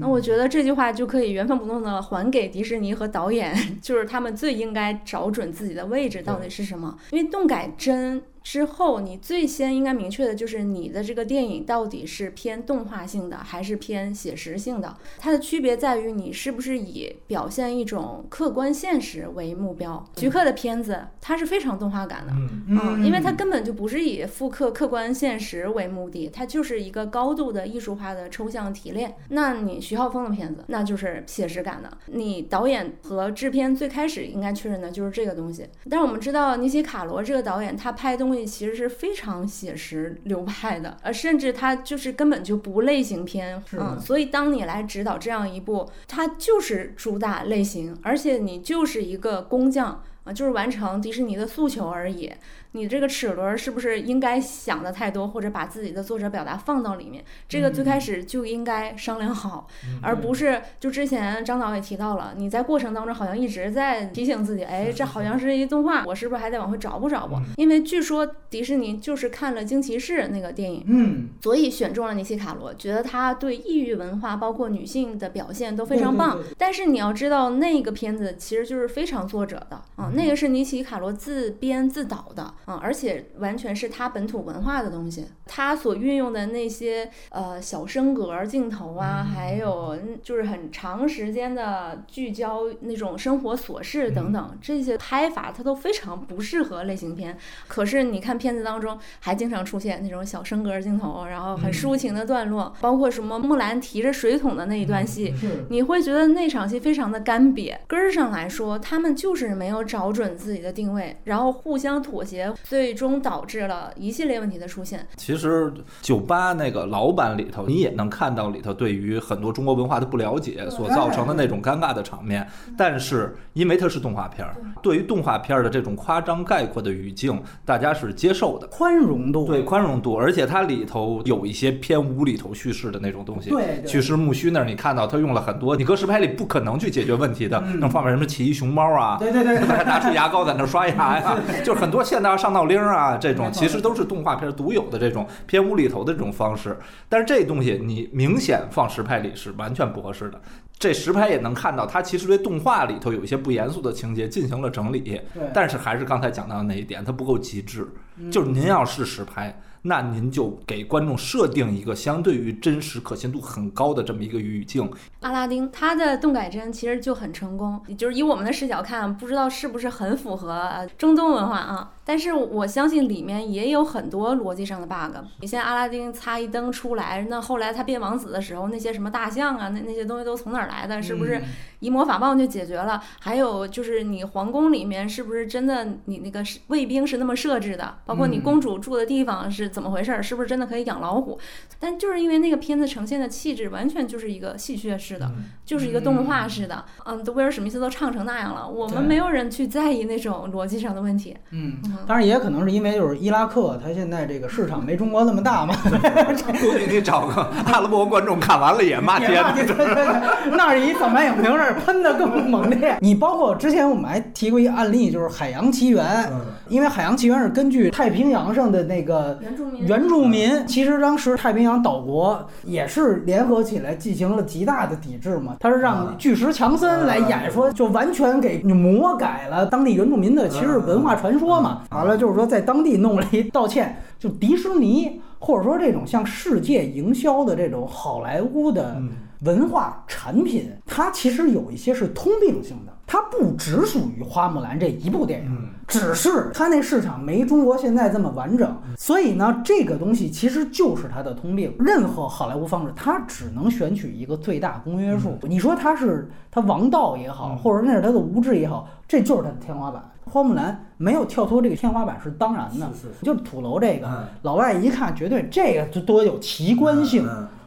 那我觉得这句话就可以原封不动的还给迪士尼和导演，就是他们最应该找准自己的位置到底是什么，因为动改真。之后，你最先应该明确的就是你的这个电影到底是偏动画性的还是偏写实性的。它的区别在于你是不是以表现一种客观现实为目标。徐克的片子它是非常动画感的，嗯，因为它根本就不是以复刻客观现实为目的，它就是一个高度的艺术化的抽象提炼。那你徐浩峰的片子那就是写实感的。你导演和制片最开始应该确认的就是这个东西。但是我们知道尼奇卡罗这个导演他拍东西。其实是非常写实流派的，呃，甚至它就是根本就不类型片，嗯，所以当你来指导这样一部，它就是主打类型，而且你就是一个工匠。啊，就是完成迪士尼的诉求而已。你这个齿轮是不是应该想的太多，或者把自己的作者表达放到里面？这个最开始就应该商量好，而不是就之前张导也提到了，你在过程当中好像一直在提醒自己，哎，这好像是一动画，我是不是还得往回找补找补？因为据说迪士尼就是看了《惊奇士》那个电影，嗯，所以选中了尼西卡罗，觉得他对异域文化包括女性的表现都非常棒。但是你要知道，那个片子其实就是非常作者的啊，那个是尼奇卡罗自编自导的。嗯，而且完全是他本土文化的东西，他所运用的那些呃小升格镜头啊，还有就是很长时间的聚焦那种生活琐事等等，这些拍法他都非常不适合类型片。可是你看片子当中还经常出现那种小升格镜头，然后很抒情的段落，包括什么木兰提着水桶的那一段戏，你会觉得那场戏非常的干瘪。根儿上来说，他们就是没有找准自己的定位，然后互相妥协。最终导致了一系列问题的出现。其实酒吧那个老板里头，你也能看到里头对于很多中国文化的不了解所造成的那种尴尬的场面。但是因为它是动画片儿，对于动画片儿的这种夸张概括的语境，大家是接受的，宽容度对宽容度，而且它里头有一些偏无厘头叙事的那种东西。对，去世木须那儿你看到他用了很多你搁实拍里不可能去解决问题的，能放面什么奇异熊猫啊？对对对，还 拿出牙膏在那刷牙呀，就是很多现代上闹铃啊，这种其实都是动画片独有的这种偏无厘头的这种方式。但是这东西你明显放实拍里是完全不合适的。这实拍也能看到，它其实对动画里头有一些不严肃的情节进行了整理。但是还是刚才讲到的那一点，它不够极致。就是您要是实拍。那您就给观众设定一个相对于真实可信度很高的这么一个语境。阿拉丁它的动改帧其实就很成功，就是以我们的视角看，不知道是不是很符合中东文化啊？但是我相信里面也有很多逻辑上的 bug。你像阿拉丁擦一灯出来，那后来他变王子的时候，那些什么大象啊，那那些东西都从哪儿来的？是不是一魔法棒就解决了？还有就是你皇宫里面是不是真的你那个卫兵是那么设置的？包括你公主住的地方是。怎么回事儿？是不是真的可以养老虎？但就是因为那个片子呈现的气质完全就是一个戏谑式的，就是一个动画式的。嗯，威尔史密斯都唱成那样了，我们没有人去在意那种逻辑上的问题。嗯，当然也可能是因为就是伊拉克，它现在这个市场没中国那么大嘛。估计你找个阿拉伯观众看完了也骂街。那是一反派影评那儿喷的更猛烈。你包括之前我们还提过一个案例，就是《海洋奇缘》，因为《海洋奇缘》是根据太平洋上的那个。原住民其实当时太平洋岛国也是联合起来进行了极大的抵制嘛，他是让巨石强森来演说，就完全给魔改了当地原住民的其实文化传说嘛。完了就是说在当地弄了一道歉，就迪士尼或者说这种向世界营销的这种好莱坞的文化产品，它其实有一些是通病性的。它不只属于花木兰这一部电影，只是它那市场没中国现在这么完整，所以呢，这个东西其实就是它的通病。任何好莱坞方式，它只能选取一个最大公约数。你说它是它王道也好，或者那是它的无知也好，这就是它的天花板。花木兰没有跳脱这个天花板是当然的，就是土楼这个，老外一看绝对这个就多有奇观性。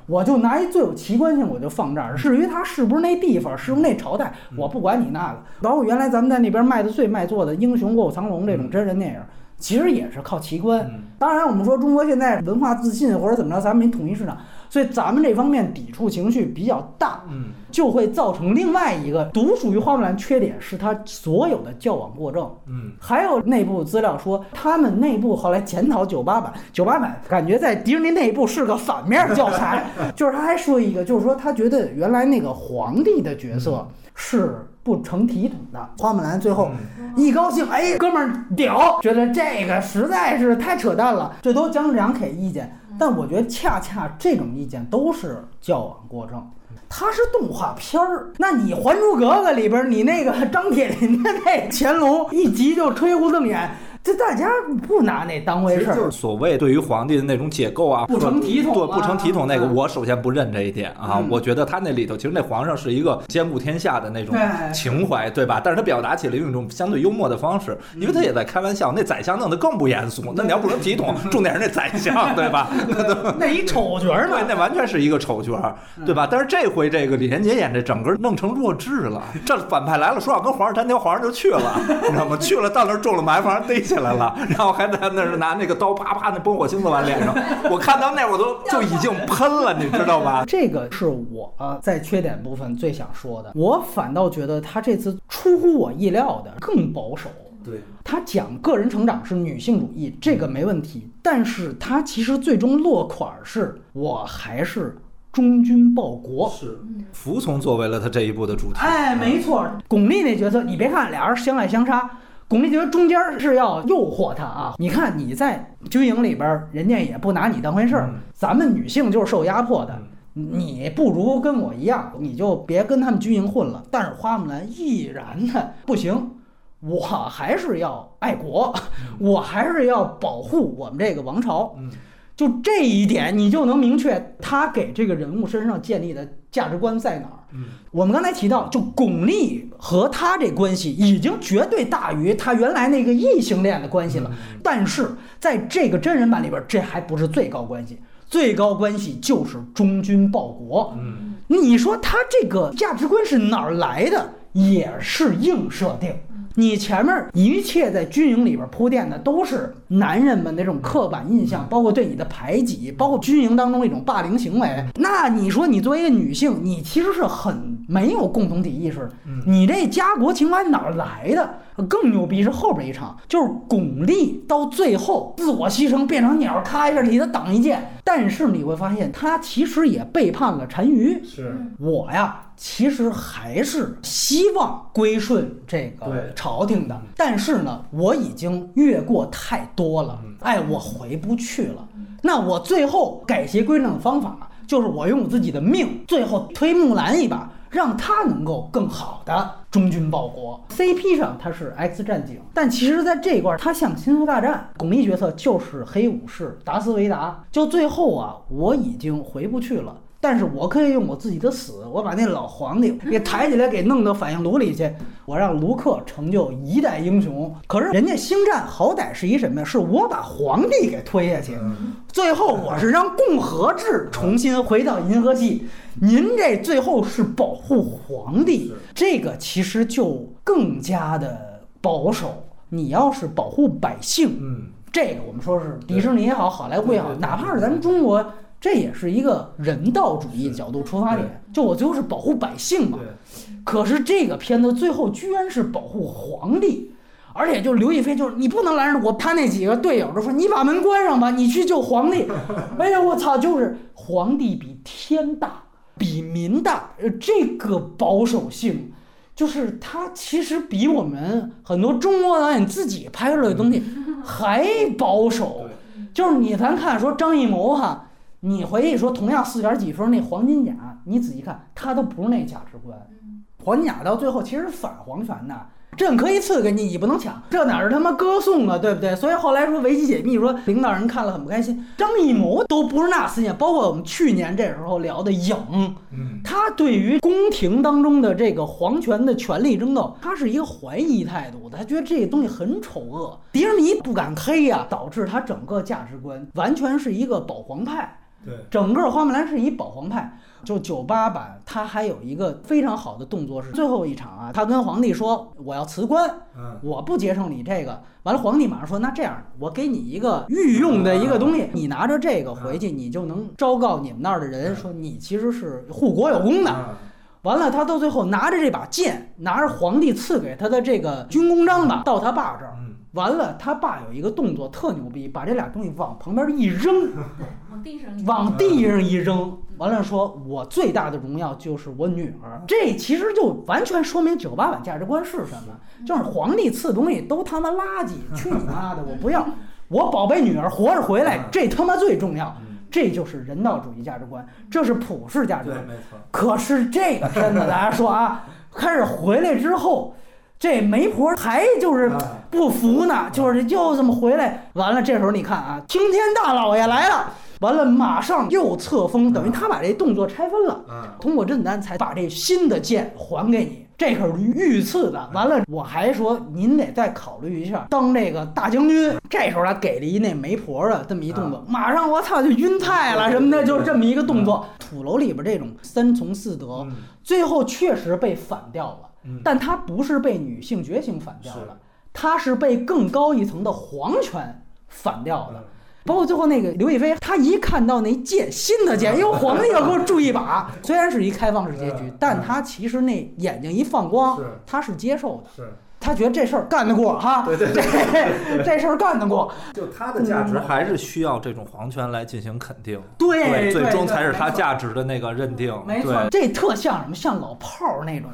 我就拿一最有奇观性，我就放这儿。至于它是不是那地方，是不是那朝代，我不管你那个。包括原来咱们在那边卖的最卖座的《英雄卧虎藏龙》这种真人电影，其实也是靠奇观。当然，我们说中国现在文化自信或者怎么着，咱们没统一市场。所以咱们这方面抵触情绪比较大，嗯，就会造成另外一个独属于花木兰缺点，是它所有的矫枉过正，嗯，还有内部资料说，他们内部后来检讨九八版，九八版感觉在迪士尼内部是个反面教材，就是他还说一个，就是说他觉得原来那个皇帝的角色是不成体统的，花木兰最后一高兴，哎，哥们儿屌，觉得这个实在是太扯淡了，这都讲两给意见。但我觉得恰恰这种意见都是矫枉过正，它是动画片儿。那你《还珠格格》里边，你那个张铁林的那乾隆一集就吹胡子瞪眼，这大家不拿那当回事儿。就是所谓对于皇帝的那种解构啊，不成体统，对不成体统那个，我首先不认这一点啊。我觉得他那里头其实那皇上是一个兼顾天下的那种情怀，对吧？但是他表达起来用一种相对幽默的方式，因为他也在开玩笑。那宰相弄得更不严肃，那你要不成体统，重点是那宰相，对吧？那一丑角儿？对，那完全是一个丑角，对吧？但是这回这个李连杰演这整个弄成弱智了，这反派来了说要跟皇上单挑，皇上就去了，你知道吗？去了到那儿中了埋伏，还逮起来了，然后还在那儿拿那个刀啪啪那崩火星子往脸上，我看到那我都就已经喷了，你知道吧？这个是我在缺点部分最想说的，我反倒觉得他这次出乎我意料的更保守。对他讲个人成长是女性主义，这个没问题，但是他其实最终落款是我还是忠君报国，是服从作为了他这一部的主题。哎，没错，巩俐那角色，你别看俩人相爱相杀，巩俐觉得中间是要诱惑他啊。你看你在军营里边，人家也不拿你当回事儿，咱们女性就是受压迫的，你不如跟我一样，你就别跟他们军营混了。但是花木兰毅然的不行。我还是要爱国，我还是要保护我们这个王朝。就这一点，你就能明确他给这个人物身上建立的价值观在哪儿。我们刚才提到，就巩俐和他这关系已经绝对大于他原来那个异性恋的关系了。但是在这个真人版里边，这还不是最高关系，最高关系就是忠君报国。你说他这个价值观是哪儿来的？也是硬设定。你前面一切在军营里边铺垫的都是男人们那种刻板印象，包括对你的排挤，包括军营当中一种霸凌行为。那你说你作为一个女性，你其实是很没有共同体意识。你这家国情怀哪来的？更牛逼是后边一场，就是巩俐到最后自我牺牲变成鸟，咔一下替他挡一剑。但是你会发现，他其实也背叛了单于。是我呀。其实还是希望归顺这个朝廷的，但是呢，我已经越过太多了，哎，我回不去了。那我最后改邪归正的方法，就是我用我自己的命，最后推木兰一把，让他能够更好的忠君报国。CP 上他是 X 战警，但其实在这一块，他像星球大战，巩俐角色就是黑武士达斯维达。就最后啊，我已经回不去了。但是我可以用我自己的死，我把那老皇帝 给抬起来，给弄到反应炉里去，我让卢克成就一代英雄。可是人家星战好歹是一什么呀？是我把皇帝给推下去，最后我是让共和制重新回到银河系。您这最后是保护皇帝，这个其实就更加的保守。你要是保护百姓，嗯，这个我们说是迪士尼也好，好莱坞也好，哪怕是咱们中国。这也是一个人道主义角度出发点，就我最后是保护百姓嘛。可是这个片子最后居然是保护皇帝，而且就刘亦菲就是你不能拦着我，他那几个队友就说你把门关上吧，你去救皇帝。哎呀，我操，就是皇帝比天大，比民大。呃，这个保守性，就是他其实比我们很多中国导演自己拍出来的东西还保守。就是你咱看说张艺谋哈。你回忆说，同样四点几分那黄金甲，你仔细看，他都不是那价值观。黄金甲到最后其实反皇权的，朕可以赐给你，你不能抢，这哪是他妈歌颂啊，对不对？所以后来说维基解密说，领导人看了很不开心。张艺谋都不是那思想，包括我们去年这时候聊的影，他对于宫廷当中的这个皇权的权力争斗，他是一个怀疑态度，他觉得这个东西很丑恶。迪士尼不敢黑呀，导致他整个价值观完全是一个保皇派。对，整个花木兰是一保皇派，就九八版，他还有一个非常好的动作是最后一场啊，他跟皇帝说我要辞官，嗯，我不接受你这个，完了皇帝马上说那这样，我给你一个御用的一个东西，你拿着这个回去，你就能昭告你们那儿的人说你其实是护国有功的。完了，他到最后拿着这把剑，拿着皇帝赐给他的这个军功章吧，到他爸这儿。完了，他爸有一个动作特牛逼，把这俩东西往旁边一扔，往地上往地上一扔。完了，说我最大的荣耀就是我女儿。这其实就完全说明九八版价值观是什么，就是皇帝赐东西都他妈垃圾，去你妈的，我不要，我宝贝女儿活着回来，这他妈最重要。这就是人道主义价值观，这是普世价值观。没错。可是这个片子，大家说啊，开始回来之后。这媒婆还就是不服呢，就是又这么回来。完了，这时候你看啊，青天大老爷来了。完了，马上又册封，等于他把这动作拆分了。嗯，通过甄子丹才把这新的剑还给你，这可是御赐的。完了，我还说您得再考虑一下当这个大将军。这时候他给了一那媒婆的这么一动作，马上我操就晕菜了什么的，就是这么一个动作。土楼里边这种三从四德，最后确实被反掉了，但他不是被女性觉醒反掉了，他是被更高一层的皇权反掉的。包括最后那个刘亦菲，她一看到那剑，新的剑，因为皇帝要给我注一把。虽然是一开放式结局，但她其实那眼睛一放光，她是接受的。是，他觉得这事儿干得过哈。对对对，这事儿干得过。就他的价值还是需要这种皇权来进行肯定。对，最终才是他价值的那个认定。没错，这特像什么？像老炮儿那种，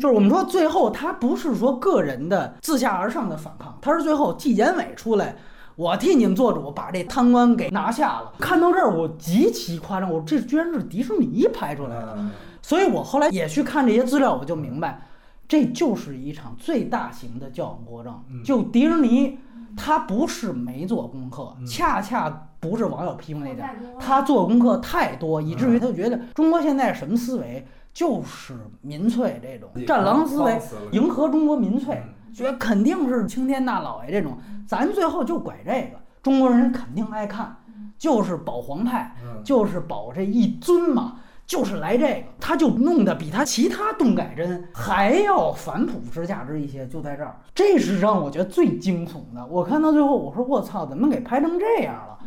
就是我们说最后他不是说个人的自下而上的反抗，他是最后纪检委出来。我替你们做主，把这贪官给拿下了。看到这儿，我极其夸张，我这居然是迪士尼拍出来的。所以我后来也去看这些资料，我就明白，这就是一场最大型的矫枉过正。就迪士尼，他不是没做功课，恰恰不是网友批评那点，他做功课太多，以至于他觉得中国现在什么思维，就是民粹这种战狼思维，迎合中国民粹。觉得肯定是青天大老爷这种，咱最后就拐这个，中国人肯定爱看，就是保皇派，就是保这一尊嘛，就是来这个，他就弄得比他其他动改真还要反普世价值一些，就在这儿，这是让我觉得最惊悚的。我看到最后，我说我操，怎么给拍成这样了？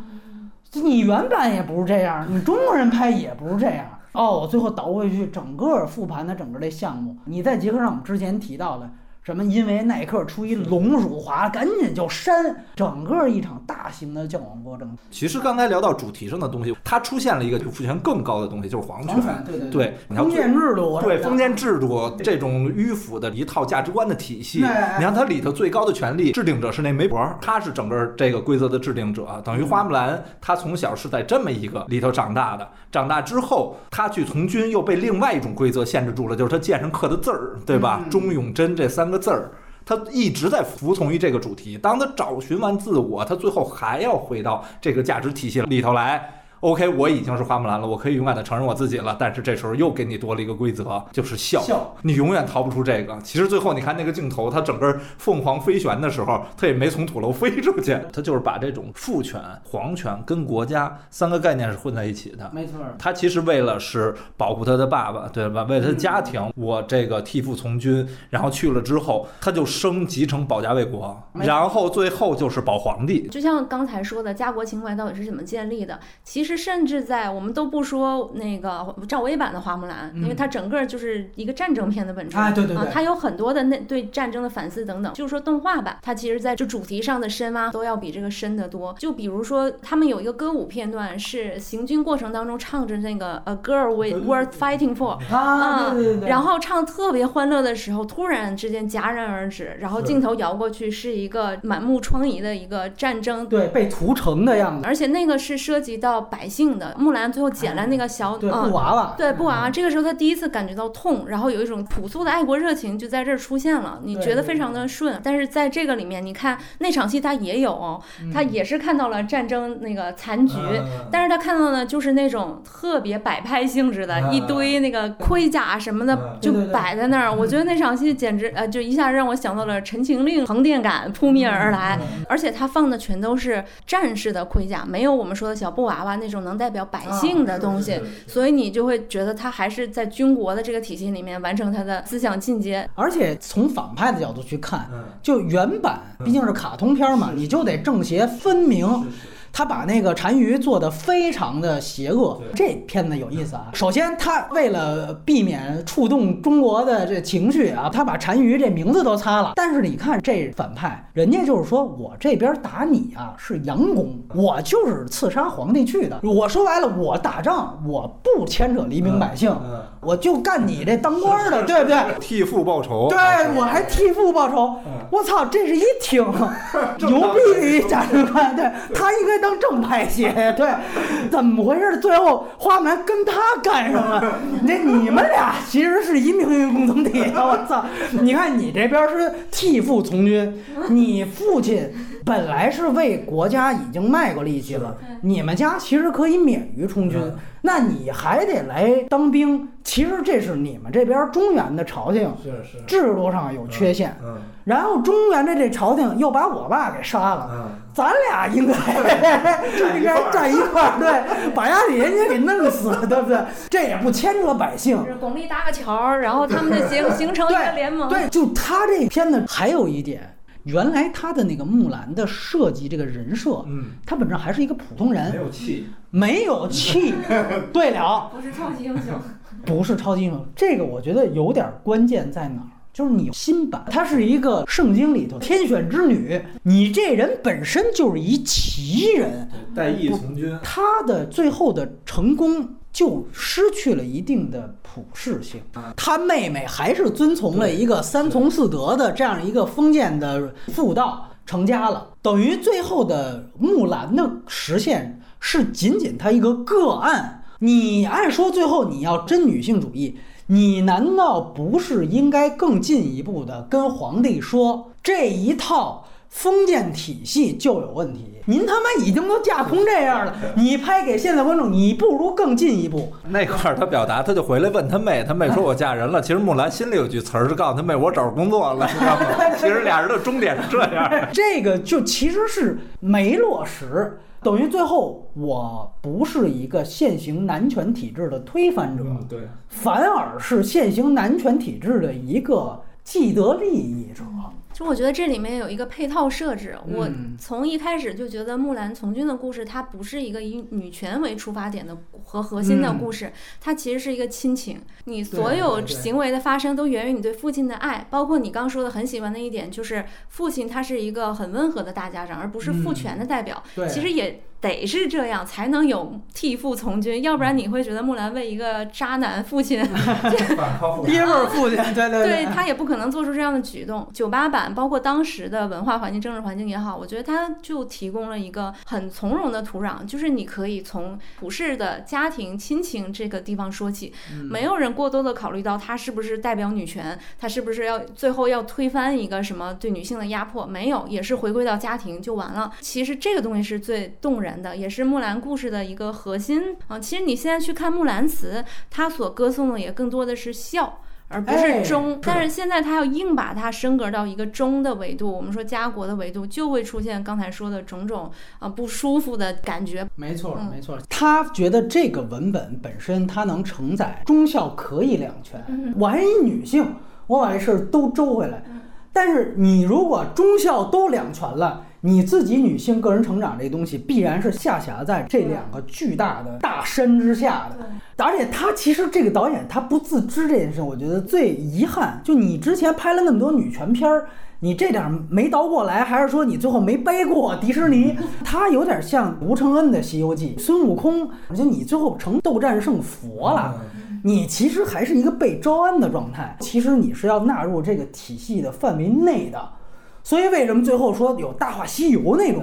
你原版也不是这样，你中国人拍也不是这样。哦，我最后倒回去整个复盘的整个这项目，你在结合上我们之前提到的。什么？因为耐克出一龙辱华，赶紧就删，整个一场大型的矫枉过正。其实刚才聊到主题上的东西，它出现了一个父权更高的东西，就是皇权。对对对，封建制度。对封建制度这种迂腐的一套价值观的体系，你看它里头最高的权力制定者是那媒婆，他是整个这个规则的制定者，等于花木兰，她从小是在这么一个里头长大的。长大之后，她去从军又被另外一种规则限制住了，就是她剑上刻的字儿，对吧？忠勇贞这三个字儿，他一直在服从于这个主题。当他找寻完自我，他最后还要回到这个价值体系里头来。OK，我已经是花木兰了，我可以勇敢的承认我自己了。但是这时候又给你多了一个规则，就是笑，你永远逃不出这个。其实最后你看那个镜头，它整个凤凰飞旋的时候，它也没从土楼飞出去，它就是把这种父权、皇权跟国家三个概念是混在一起的。没错，他其实为了是保护他的爸爸，对吧？为了他的家庭，我这个替父从军，然后去了之后，他就升级成保家卫国，然后最后就是保皇帝。就像刚才说的，家国情怀到底是怎么建立的？其实。甚至在我们都不说那个赵薇版的花木兰，因为它整个就是一个战争片的本质啊，对对对，它有很多的那对战争的反思等等。就是说动画版，它其实在这主题上的深挖都要比这个深得多。就比如说他们有一个歌舞片段，是行军过程当中唱着那个 A girl we worth fighting for 啊，对对对，然后唱特别欢乐的时候，突然之间戛然而止，然后镜头摇过去是一个满目疮痍的一个战争，对，被屠城的样子，而且那个是涉及到百。百姓的木兰最后捡了那个小布娃娃，对布娃娃。这个时候他第一次感觉到痛，然后有一种朴素的爱国热情就在这儿出现了，你觉得非常的顺。但是在这个里面，你看那场戏他也有，他也是看到了战争那个残局，但是他看到的就是那种特别摆拍性质的，一堆那个盔甲什么的就摆在那儿。我觉得那场戏简直呃，就一下让我想到了《陈情令》，横店感扑面而来。而且他放的全都是战士的盔甲，没有我们说的小布娃娃那。种能代表百姓的东西，所以你就会觉得他还是在军国的这个体系里面完成他的思想进阶。而且从反派的角度去看，就原版毕竟是卡通片嘛，你就得正邪分明。他把那个单于做的非常的邪恶，这片子有意思啊。首先，他为了避免触动中国的这情绪啊，他把单于这名字都擦了。但是你看这反派，人家就是说我这边打你啊是佯攻，我就是刺杀皇帝去的。我说白了，我打仗我不牵扯黎民百姓，我就干你这当官的，对不对？替父报仇。对，我还替父报仇。我操，这是一挺 牛逼的一价值观。对他应该。当正派写，对，怎么回事？最后花木兰跟他干上了，那你们俩其实是一命运共同体！我操，你看你这边是替父从军，你父亲本来是为国家已经卖过力气了，你们家其实可以免于充军。那你还得来当兵，其实这是你们这边中原的朝廷制度上有缺陷，然后中原的这朝廷又把我爸给杀了，咱俩应该应该站一块儿，对，把人家给弄死了，对不对？这也不牵扯百姓，巩俐搭个桥，然后他们就形 形成一个联盟。对，就他这片子还有一点。原来他的那个木兰的设计，这个人设，嗯，他本质上还是一个普通人，没有气，没有气。对了，不是超级英雄，不是超级英雄。这个我觉得有点关键在哪儿？就是你新版，她是一个圣经里头天选之女，你这人本身就是一奇人，带义从军，他的最后的成功。就失去了一定的普适性。他妹妹还是遵从了一个三从四德的这样一个封建的妇道成家了，等于最后的木兰的实现是仅仅他一个个案。你按说最后你要真女性主义，你难道不是应该更进一步的跟皇帝说这一套？封建体系就有问题，您他妈已经都架空这样了，你拍给现在观众，你不如更进一步。那块儿他表达，他就回来问他妹，他妹说我嫁人了。其实木兰心里有句词儿是告诉他妹，我找着工作了，知道吗？其实俩人的终点是这样。这个就其实是没落实，等于最后我不是一个现行男权体制的推翻者，对，反而是现行男权体制的一个既得利益者。就我觉得这里面有一个配套设置，我从一开始就觉得木兰从军的故事，它不是一个以女权为出发点的和核心的故事，它其实是一个亲情。你所有行为的发生都源于你对父亲的爱，包括你刚说的很喜欢的一点，就是父亲他是一个很温和的大家长，而不是父权的代表。其实也。得是这样才能有替父从军，要不然你会觉得木兰为一个渣男父亲，爹味儿父亲，对对对，他也不可能做出这样的举动。九八版包括当时的文化环境、政治环境也好，我觉得他就提供了一个很从容的土壤，就是你可以从普世的家庭亲情这个地方说起，没有人过多的考虑到他是不是代表女权，他是不是要最后要推翻一个什么对女性的压迫，没有，也是回归到家庭就完了。其实这个东西是最动人。的也是木兰故事的一个核心啊！其实你现在去看《木兰辞》，它所歌颂的也更多的是孝，而不是忠。但是现在他要硬把它升格到一个忠的维度，我们说家国的维度，就会出现刚才说的种种啊不舒服的感觉。没错，没错。他觉得这个文本本身它能承载忠孝可以两全。我还一女性，我把这事儿都周回来。但是你如果忠孝都两全了。你自己女性个人成长这东西，必然是下辖在这两个巨大的大山之下的。而且他其实这个导演他不自知这件事，我觉得最遗憾。就你之前拍了那么多女权片儿，你这点没倒过来，还是说你最后没背过迪士尼？他有点像吴承恩的《西游记》，孙悟空，而且你最后成斗战胜佛了，你其实还是一个被招安的状态。其实你是要纳入这个体系的范围内的。所以为什么最后说有《大话西游》那种，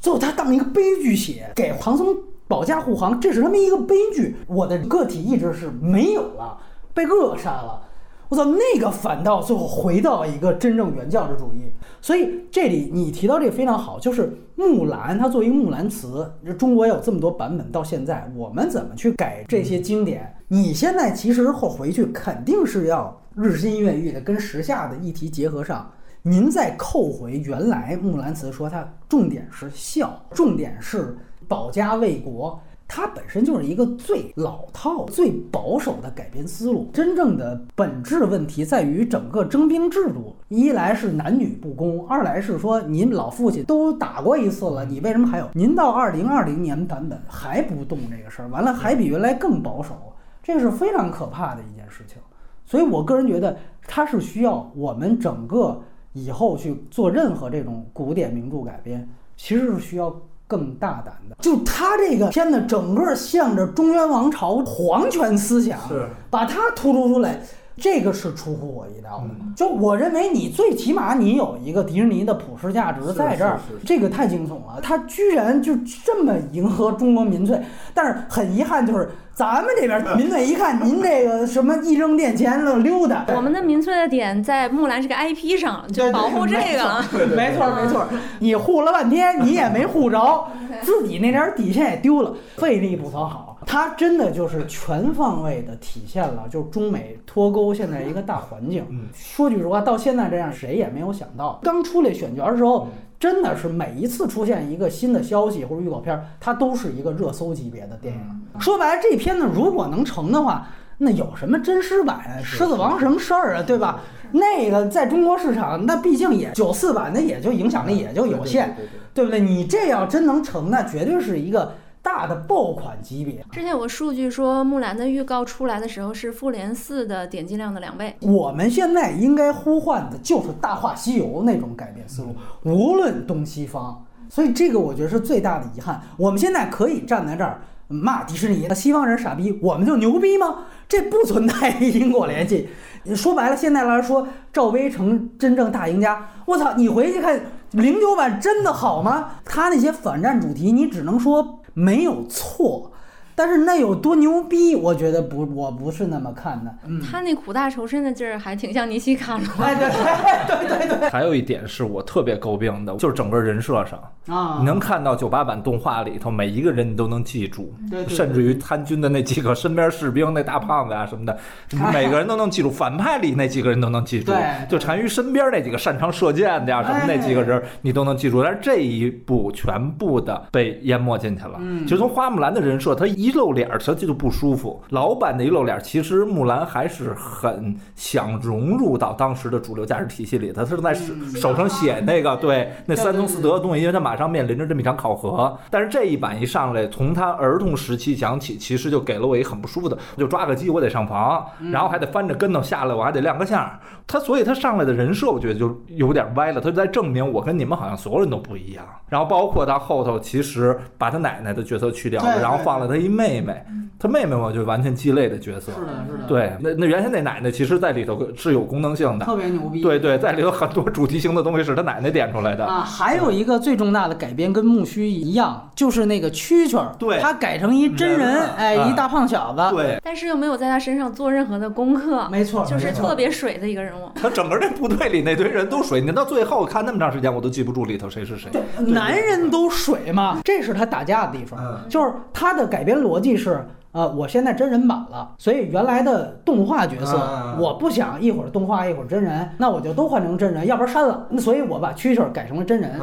最后他当一个悲剧写，给唐僧保驾护航，这是他们一个悲剧。我的个体意志是没有了，被扼杀了。我操，那个反倒最后回到一个真正原教旨主义。所以这里你提到这个非常好，就是木兰，它作为一个木兰辞，中国有这么多版本，到现在我们怎么去改这些经典？你现在其实后回去肯定是要日新月异的，跟时下的议题结合上。您再扣回原来《木兰辞》，说它重点是孝，重点是保家卫国，它本身就是一个最老套、最保守的改编思路。真正的本质问题在于整个征兵制度，一来是男女不公，二来是说您老父亲都打过一次了，你为什么还有？您到二零二零年版本还不动这个事儿，完了还比原来更保守，这个是非常可怕的一件事情。所以我个人觉得，它是需要我们整个。以后去做任何这种古典名著改编，其实是需要更大胆的。就他这个片子，整个向着中原王朝皇权思想，是把它突出出来。这个是出乎我意料的。就我认为，你最起码你有一个迪士尼的普世价值在这儿，这个太惊悚了。他居然就这么迎合中国民粹，但是很遗憾，就是咱们这边民粹一看您这个什么一扔店前了溜达，我们的民粹的点在木兰这个 IP 上，就保护这个。没错没错，你护了半天，你也没护着，自己那点底线也丢了，费力不讨好。它真的就是全方位的体现了，就是中美脱钩现在一个大环境。说句实话，到现在这样，谁也没有想到。刚出来选角的时候，真的是每一次出现一个新的消息或者预告片，它都是一个热搜级别的电影。说白了，这片子如果能成的话，那有什么真实版《狮子王》什么事儿啊？对吧？那个在中国市场，那毕竟也九四版，那也就影响力也就有限，对不对？你这要真能成，那绝对是一个。大的爆款级别。之前有个数据说，木兰的预告出来的时候是复联四的点击量的两倍。我们现在应该呼唤的就是《大话西游》那种改变思路，无论东西方。所以这个我觉得是最大的遗憾。我们现在可以站在这儿骂迪士尼，那西方人傻逼，我们就牛逼吗？这不存在因果联系。说白了，现在来说，赵薇成真正大赢家。我操，你回去看零九版真的好吗？他那些反战主题，你只能说。没有错。但是那有多牛逼？我觉得不，我不是那么看的。他那苦大仇深的劲儿还挺像尼西卡罗。对对对对对。还有一点是我特别诟病的，就是整个人设上啊，你能看到九八版动画里头每一个人你都能记住，甚至于参军的那几个身边士兵那大胖子啊什么的，每个人都能记住。反派里那几个人都能记住，就单于身边那几个擅长射箭的呀什么那几个人你都能记住。但是这一部全部的被淹没进去了。嗯，就从花木兰的人设，他一。一露脸儿，他就不舒服。老版的一露脸儿，其实木兰还是很想融入到当时的主流价值体系里的。他是在手手上写那个对那三从四德的东西，因为他马上面临着这么一场考核。但是这一版一上来，从他儿童时期讲起，其实就给了我一个很不舒服的，就抓个鸡我得上房，然后还得翻着跟头下来，我还得亮个相。他所以他上来的人设，我觉得就有点歪了。他就在证明我跟你们好像所有人都不一样。然后包括他后头，其实把他奶奶的角色去掉了，然后放了他一。妹妹，她妹妹嘛，就完全鸡肋的角色。是的，是的。对，那那原先那奶奶，其实在里头是有功能性的，特别牛逼。对对，在里头很多主题性的东西是他奶奶点出来的啊。还有一个最重大的改编跟木须一样，就是那个蛐蛐儿，对，他改成一真人，哎，一大胖小子。对。但是又没有在他身上做任何的功课。没错，就是特别水的一个人物。他整个这部队里那堆人都水，你到最后看那么长时间，我都记不住里头谁是谁。对，男人都水嘛，这是他打架的地方。就是他的改编逻辑是。呃，我现在真人版了，所以原来的动画角色我不想一会儿动画一会儿真人，那我就都换成真人，要不然删了。那所以我把蛐蛐改成了真人。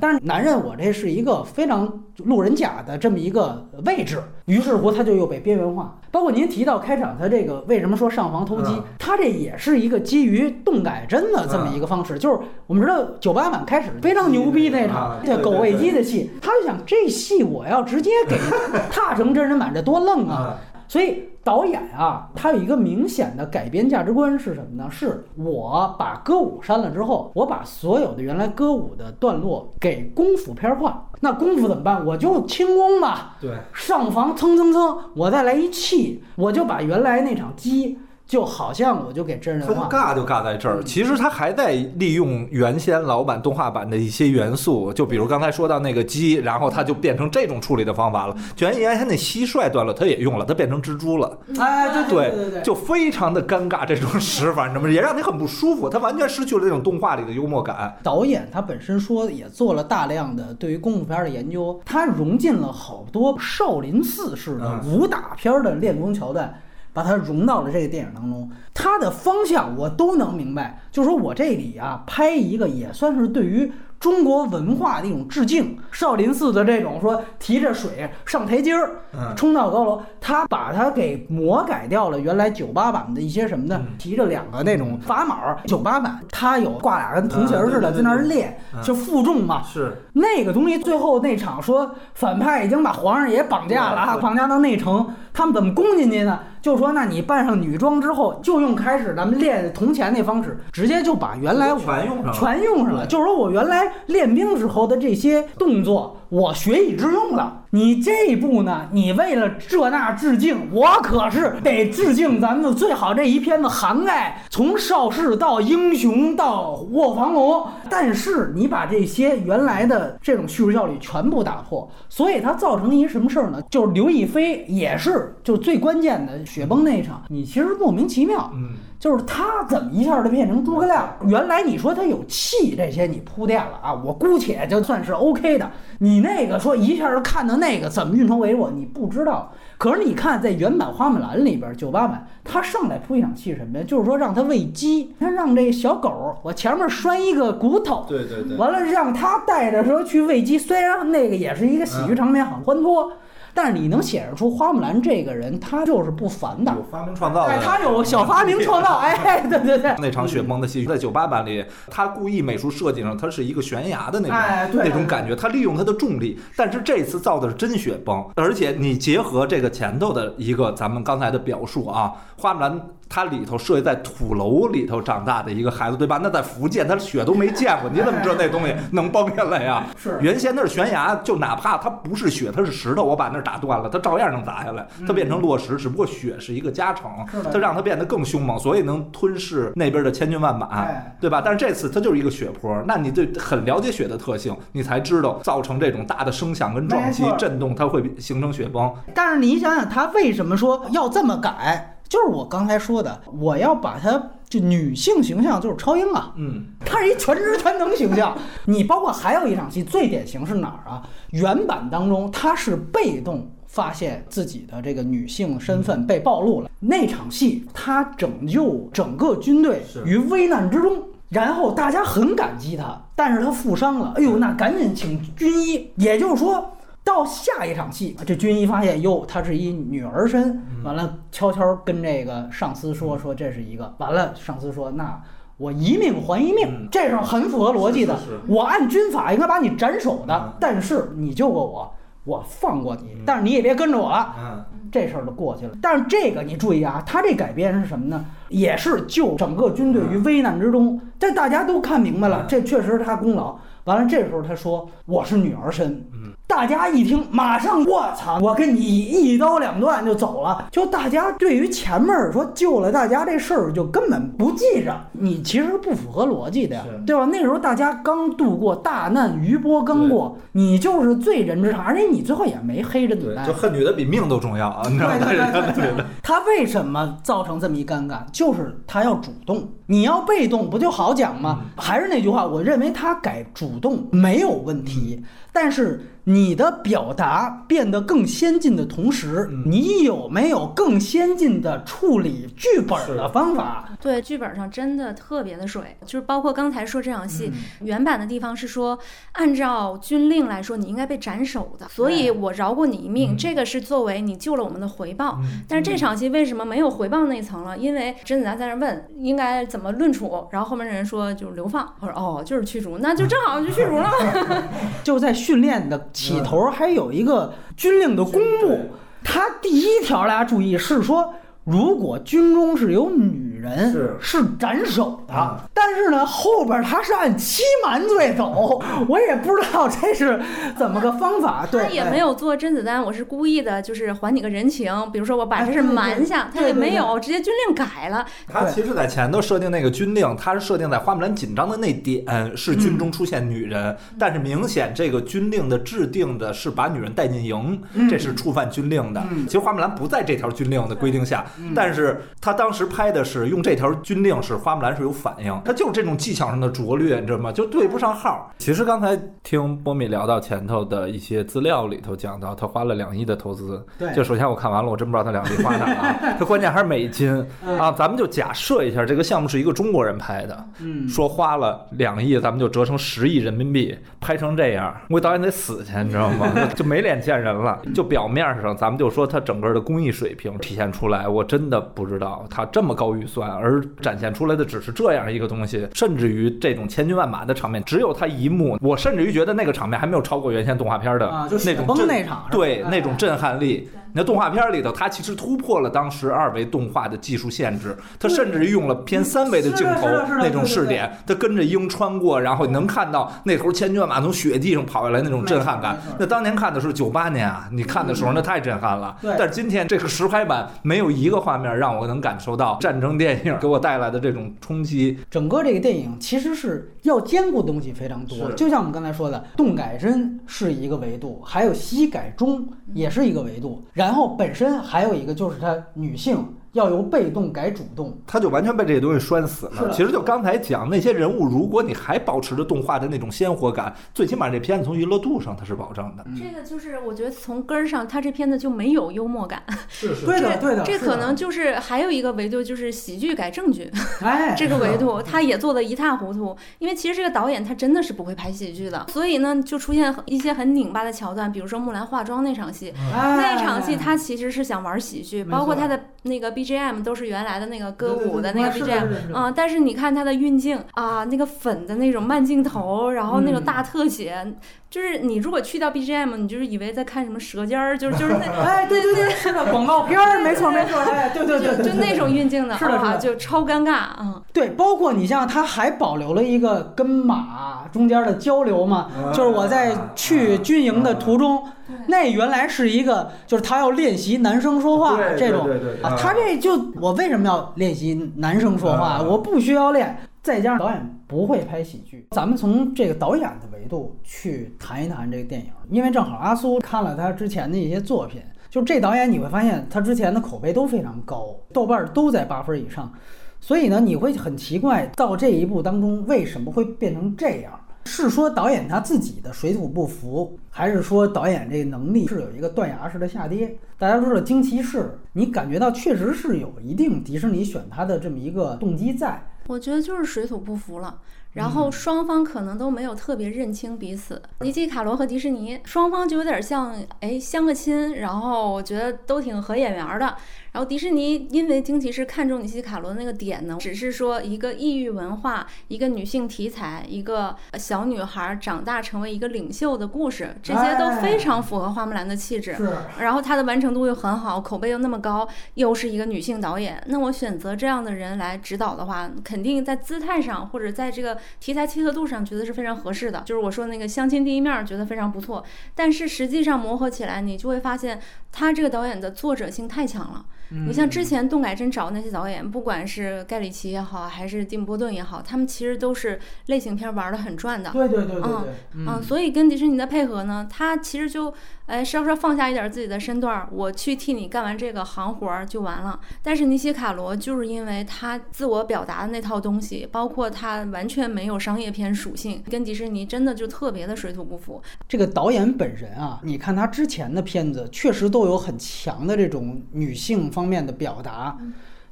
但是男人我这是一个非常路人甲的这么一个位置，于是乎他就又被边缘化。包括您提到开场他这个为什么说上房偷鸡，他这也是一个基于动改真的这么一个方式。就是我们知道九八版开始非常牛逼那场对狗喂鸡的戏，他就想这戏我要直接给 踏成真人版，这多愣啊！啊，所以导演啊，他有一个明显的改编价值观是什么呢？是我把歌舞删了之后，我把所有的原来歌舞的段落给功夫片化。那功夫怎么办？我就轻功吧，对，上房蹭蹭蹭，我再来一气，我就把原来那场击。就好像我就给真人化，他尬就尬在这儿。其实他还在利用原先老版动画版的一些元素，就比如刚才说到那个鸡，然后他就变成这种处理的方法了。原原先那蟋蟀断了他也用了，他变成蜘蛛了。哎，对对对对，就非常的尴尬这种使法，你知道吗？也让你很不舒服。他完全失去了这种动画里的幽默感。导演他本身说也做了大量的对于功夫片的研究，他融进了好多少林寺式的武打片的练功桥段。把它融到了这个电影当中，它的方向我都能明白。就说我这里啊，拍一个也算是对于。中国文化的一种致敬，少林寺的这种说提着水上台阶儿，冲到高楼，他把它给魔改掉了。原来九八版的一些什么的，提着两个那种砝码，九八版他有挂俩跟铜钱似的在那儿练，就负重嘛。是那个东西，最后那场说反派已经把皇上也绑架了，绑架到内城，他们怎么攻进去呢？就说那你扮上女装之后，就用开始咱们练铜钱那方式，直接就把原来全用上了，全用上了。就是说我原来。练兵时候的这些动作，我学以致用了。你这一步呢，你为了这那致敬，我可是得致敬咱们最好这一片子涵盖从邵氏到英雄到卧房龙，但是你把这些原来的这种叙述效率全部打破，所以它造成一什么事儿呢？就是刘亦菲也是，就最关键的雪崩那一场，你其实莫名其妙，嗯。就是他怎么一下就变成诸葛亮？原来你说他有气，这些你铺垫了啊，我姑且就算是 OK 的。你那个说一下就看到那个怎么运筹帷幄，你不知道。可是你看在原版花木兰里边九八版，他上来铺一场戏什么呀？就是说让他喂鸡，他让这小狗我前面拴一个骨头，对对对，完了让他带着说去喂鸡。虽然那个也是一个喜剧场面，很欢脱。但是你能显示出花木兰这个人，他就是不凡的，有发明创造，哎，他有小发明创造，哎，对对对。那场雪崩的戏在九八版里，他故意美术设计上，他是一个悬崖的那种那种感觉，他利用他的重力。但是这次造的是真雪崩，而且你结合这个前头的一个咱们刚才的表述啊，花木兰。他里头设计在土楼里头长大的一个孩子，对吧？那在福建，他雪都没见过，你怎么知道那东西能崩下来呀？是，原先那是悬崖，就哪怕它不是雪，它是石头，我把那打断了，它照样能砸下来，它变成落石，只不过雪是一个加成，它让它变得更凶猛，所以能吞噬那边的千军万马，对吧？但是这次它就是一个雪坡，那你对很了解雪的特性，你才知道造成这种大的声响跟撞击震动，它会形成雪崩。但是你想想，他为什么说要这么改？就是我刚才说的，我要把她就女性形象就是超英啊，嗯，她是一全知全能形象。你包括还有一场戏最典型是哪儿啊？原版当中她是被动发现自己的这个女性身份被暴露了，那场戏她拯救整个军队于危难之中，然后大家很感激她，但是她负伤了，哎呦，那赶紧请军医，也就是说。到下一场戏，这军医发现哟，她是一女儿身，完了悄悄跟这个上司说说这是一个，完了上司说那我一命还一命，这是很符合逻辑的。我按军法应该把你斩首的，但是你救过我，我放过你，但是你也别跟着我了。这事儿就过去了。但是这个你注意啊，他这改编是什么呢？也是救整个军队于危难之中，这大家都看明白了，这确实是他功劳。完了，这时候他说我是女儿身。大家一听，马上我操，我跟你一刀两断就走了。就大家对于前面说救了大家这事儿，就根本不记着。你其实不符合逻辑的呀，对吧？那时候大家刚度过大难，余波刚过，你就是罪人之长，而且你最后也没黑着女的。就恨女的比命都重要啊！你知道吗？他为什么造成这么一尴尬？就是他要主动，你要被动不就好讲吗？还是那句话，我认为他改主动没有问题，但是。你的表达变得更先进的同时，你有没有更先进的处理剧本的方法？对，剧本上真的特别的水，就是包括刚才说这场戏原版的地方是说，按照军令来说，你应该被斩首的，所以我饶过你一命，这个是作为你救了我们的回报。但是这场戏为什么没有回报那层了？因为甄子丹在那问应该怎么论处，然后后面的人说就是流放，我说哦，就是驱逐，那就正好就驱逐了嘛。就在训练的。起头还有一个军令的公布，他第一条大家注意是说，如果军中是有女。人是是斩首的，但是呢，后边他是按欺瞒罪走，我也不知道这是怎么个方法。对，他也没有做甄子丹，我是故意的，就是还你个人情。比如说我把这事瞒下，他也没有，直接军令改了。他其实在前头设定那个军令，他是设定在花木兰紧张的那点是军中出现女人，但是明显这个军令的制定的是把女人带进营，这是触犯军令的。其实花木兰不在这条军令的规定下，但是他当时拍的是。用这条军令是花木兰是有反应，他就是这种技巧上的拙劣，你知道吗？就对不上号。其实刚才听波米聊到前头的一些资料里头讲到，他花了两亿的投资。对，就首先我看完了，我真不知道他两亿花哪啊？他关键还是美金啊！咱们就假设一下，这个项目是一个中国人拍的，嗯，说花了两亿，咱们就折成十亿人民币，拍成这样，我导演得死去，你知道吗？就没脸见人了。就表面上，咱们就说他整个的工艺水平体现出来，我真的不知道他这么高预算。而展现出来的只是这样一个东西，甚至于这种千军万马的场面，只有他一幕。我甚至于觉得那个场面还没有超过原先动画片的那种崩那场，对那种震撼力。那动画片里头，它其实突破了当时二维动画的技术限制，它甚至于用了偏三维的镜头那种视点，它跟着鹰穿过，然后能看到那头千军万马从雪地上跑下来那种震撼感。那当年看的是九八年啊，你看的时候那太震撼了。但是今天这个实拍版没有一个画面让我能感受到战争电影给我带来的这种冲击。整个这个电影其实是要兼顾的东西非常多，就像我们刚才说的，动改真是一个维度，还有西改中也是一个维度，然后本身还有一个就是它女性。要由被动改主动，他就完全被这些东西拴死了。其实就刚才讲那些人物，如果你还保持着动画的那种鲜活感，最起码这片子从娱乐度上它是保证的。这个就是我觉得从根儿上，他这片子就没有幽默感。是 是，对的对的。这可能就是还有一个维度，就是喜剧改正剧。哎，这个维度他也做的一塌糊涂。因为其实这个导演他真的是不会拍喜剧的，所以呢就出现一些很拧巴的桥段，比如说木兰化妆那场戏，那场戏他其实是想玩喜剧，包括他的那个 BGM 都是原。来的那个歌舞的那个 BGM，嗯，但是你看它的运镜啊，那个粉的那种慢镜头，然后那种大特写，就是你如果去掉 BGM，你就是以为在看什么舌尖儿，就是就是那，哎，对对对，是的，广告片儿，没错没错，哎，对对对，就那种运镜的，是的，就超尴尬，嗯，对，包括你像他还保留了一个跟马中间的交流嘛，就是我在去军营的途中。那原来是一个，就是他要练习男生说话这种啊，他这就我为什么要练习男生说话？我不需要练。再加上导演不会拍喜剧，咱们从这个导演的维度去谈一谈这个电影，因为正好阿苏看了他之前的一些作品，就这导演你会发现他之前的口碑都非常高，豆瓣都在八分以上，所以呢，你会很奇怪到这一步当中为什么会变成这样。是说导演他自己的水土不服，还是说导演这个能力是有一个断崖式的下跌？大家说的惊奇是，你感觉到确实是有一定迪士尼选他的这么一个动机在。我觉得就是水土不服了。然后双方可能都没有特别认清彼此，尼基卡罗和迪士尼双方就有点像哎相个亲，然后我觉得都挺合眼缘的。然后迪士尼因为惊奇是看中尼基卡罗那个点呢，只是说一个异域文化，一个女性题材，一个小女孩长大成为一个领袖的故事，这些都非常符合花木兰的气质。然后它的完成度又很好，口碑又那么高，又是一个女性导演，那我选择这样的人来指导的话，肯定在姿态上或者在这个。题材契合度上觉得是非常合适的，就是我说那个相亲第一面觉得非常不错，但是实际上磨合起来，你就会发现他这个导演的作者性太强了。你像之前动改真找那些导演，不管是盖里奇也好，还是蒂姆波顿也好，他们其实都是类型片玩的很转的。对对对对对。嗯嗯，所以跟迪士尼的配合呢，他其实就哎稍稍放下一点自己的身段，我去替你干完这个行活儿就完了。但是尼西卡罗就是因为他自我表达的那套东西，包括他完全没有商业片属性，跟迪士尼真的就特别的水土不服。这个导演本人啊，你看他之前的片子，确实都有很强的这种女性方。面的表达，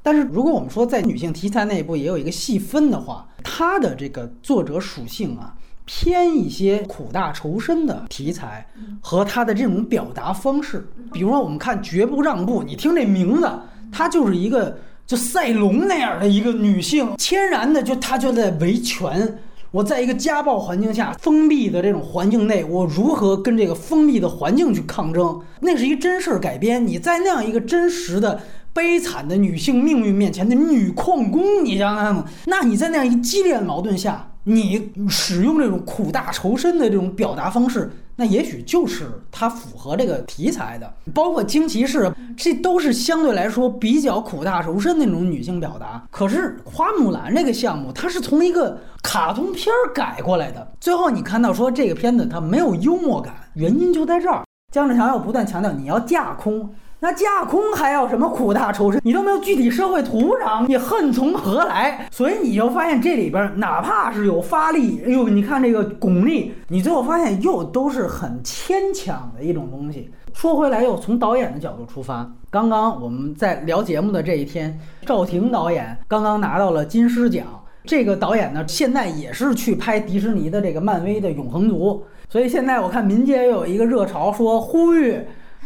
但是如果我们说在女性题材内部也有一个细分的话，它的这个作者属性啊，偏一些苦大仇深的题材和他的这种表达方式。比如说，我们看《绝不让步》，你听这名字，它就是一个就赛龙那样的一个女性，天然的就她就在维权。我在一个家暴环境下封闭的这种环境内，我如何跟这个封闭的环境去抗争？那是一真事儿改编。你在那样一个真实的悲惨的女性命运面前的女矿工，你想想，那你在那样一激烈的矛盾下。你使用这种苦大仇深的这种表达方式，那也许就是它符合这个题材的。包括惊奇士，这都是相对来说比较苦大仇深的那种女性表达。可是花木兰这个项目，它是从一个卡通片儿改过来的。最后你看到说这个片子它没有幽默感，原因就在这儿。姜志强要不断强调你要架空。那架空还要什么苦大仇深？你都没有具体社会土壤，你恨从何来？所以你就发现这里边哪怕是有发力，哎呦，你看这个巩俐，你最后发现又都是很牵强的一种东西。说回来，又从导演的角度出发，刚刚我们在聊节目的这一天，赵婷导演刚刚拿到了金狮奖。这个导演呢，现在也是去拍迪士尼的这个漫威的永恒族。所以现在我看民间又有一个热潮，说呼吁。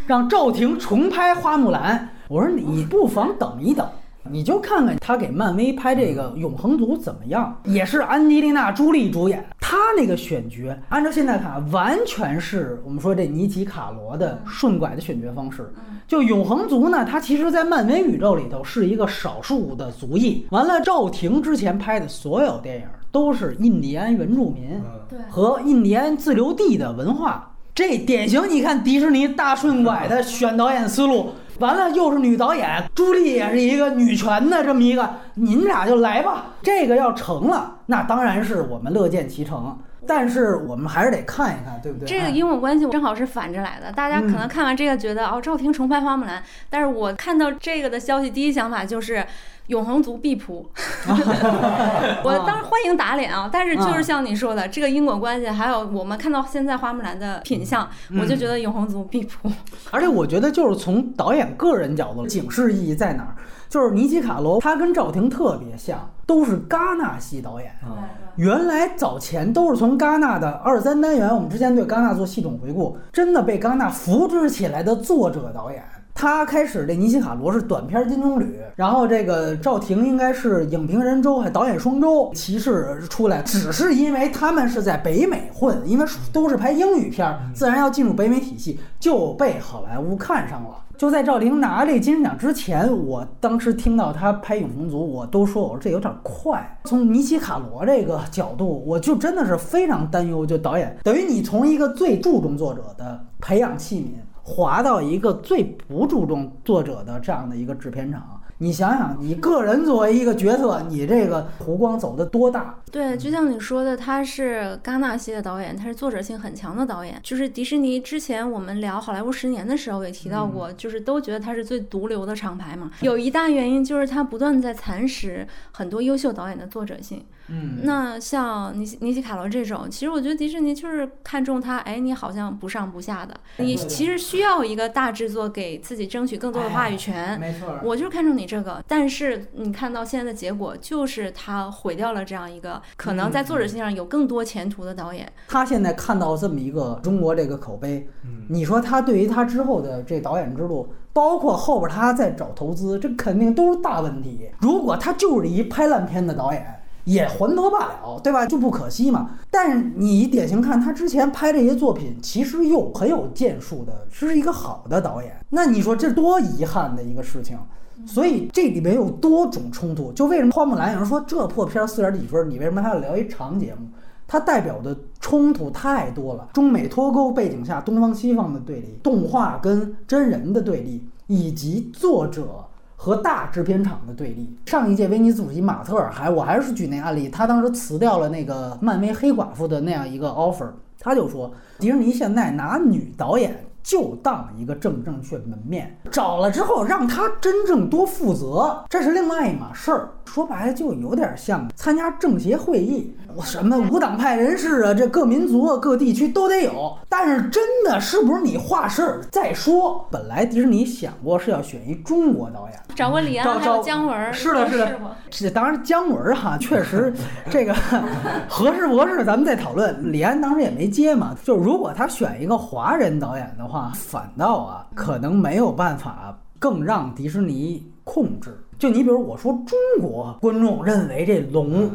让赵婷重拍《花木兰》，我说你不妨等一等，你就看看他给漫威拍这个《永恒族》怎么样，也是安吉丽娜·朱莉主演。她那个选角，按照现在看，完全是我们说这尼奇·卡罗的顺拐的选角方式。就永恒族呢，它其实，在漫威宇宙里头是一个少数的族裔。完了，赵婷之前拍的所有电影都是印第安原住民和印第安自留地的文化，这典型。你看迪士尼大顺拐的选导演思路。完了，又是女导演，朱莉也是一个女权的这么一个，您俩就来吧。这个要成了，那当然是我们乐见其成。但是我们还是得看一看，对不对？这个因果关系正好是反着来的。大家可能看完这个觉得哦，赵婷重拍花木兰，但是我看到这个的消息，第一想法就是。永恒族必扑，我当然欢迎打脸啊！但是就是像你说的，这个因果关系，还有我们看到现在花木兰的品相，我就觉得永恒族必扑。而且我觉得就是从导演个人角度，警示意义在哪儿？就是尼基卡罗，他跟赵婷特别像，都是戛纳系导演。原来早前都是从戛纳的二三单元，我们之前对戛纳做系统回顾，真的被戛纳扶植起来的作者导演。他开始这尼西卡罗是短片金棕榈，然后这个赵婷应该是影评人周还导演双周骑士出来，只是因为他们是在北美混，因为都是拍英语片，自然要进入北美体系，就被好莱坞看上了。就在赵婷拿这金人奖之前，我当时听到她拍《永恒族》，我都说我说这有点快。从尼西卡罗这个角度，我就真的是非常担忧。就导演等于你从一个最注重作者的培养器皿。滑到一个最不注重作者的这样的一个制片厂。你想想，你个人作为一个角色，你这个弧光走的多大？对，就像你说的，他是戛纳系的导演，他是作者性很强的导演。就是迪士尼之前我们聊好莱坞十年的时候也提到过，就是都觉得他是最毒瘤的厂牌嘛。有一大原因就是他不断在蚕食很多优秀导演的作者性。嗯，那像尼尼西卡罗这种，其实我觉得迪士尼就是看中他，哎，你好像不上不下的，你其实需要一个大制作给自己争取更多的话语权。没错，我就是看中你。这个，但是你看到现在的结果，就是他毁掉了这样一个可能在作者性上有更多前途的导演。他现在看到这么一个中国这个口碑，你说他对于他之后的这导演之路，包括后边他在找投资，这肯定都是大问题。如果他就是一拍烂片的导演。也还得罢了，对吧？就不可惜嘛。但是你典型看他之前拍这些作品，其实又很有建树的，是一个好的导演。那你说这多遗憾的一个事情。所以这里面有多种冲突。就为什么花木兰有人说这破片四点几分，你为什么还要聊一长节目？它代表的冲突太多了。中美脱钩背景下，东方西方的对立，动画跟真人的对立，以及作者。和大制片厂的对立。上一届威尼斯主席马特尔还，我还是举那案例，他当时辞掉了那个漫威黑寡妇的那样一个 offer，他就说，迪士尼现在拿女导演。就当一个正正确门面，找了之后让他真正多负责，这是另外一码事儿。说白了就有点像参加政协会议，什么无党派人士啊，这各民族啊、各地区都得有。但是真的是不是你话事儿再说？本来迪士尼想过是要选一中国导演，找过李安还有姜文，是的，是的。这当然姜文哈，确实这个合适不合适，咱们再讨论。李安当时也没接嘛。就如果他选一个华人导演的话。话反倒啊，可能没有办法更让迪士尼控制。就你比如我说中国观众认为这龙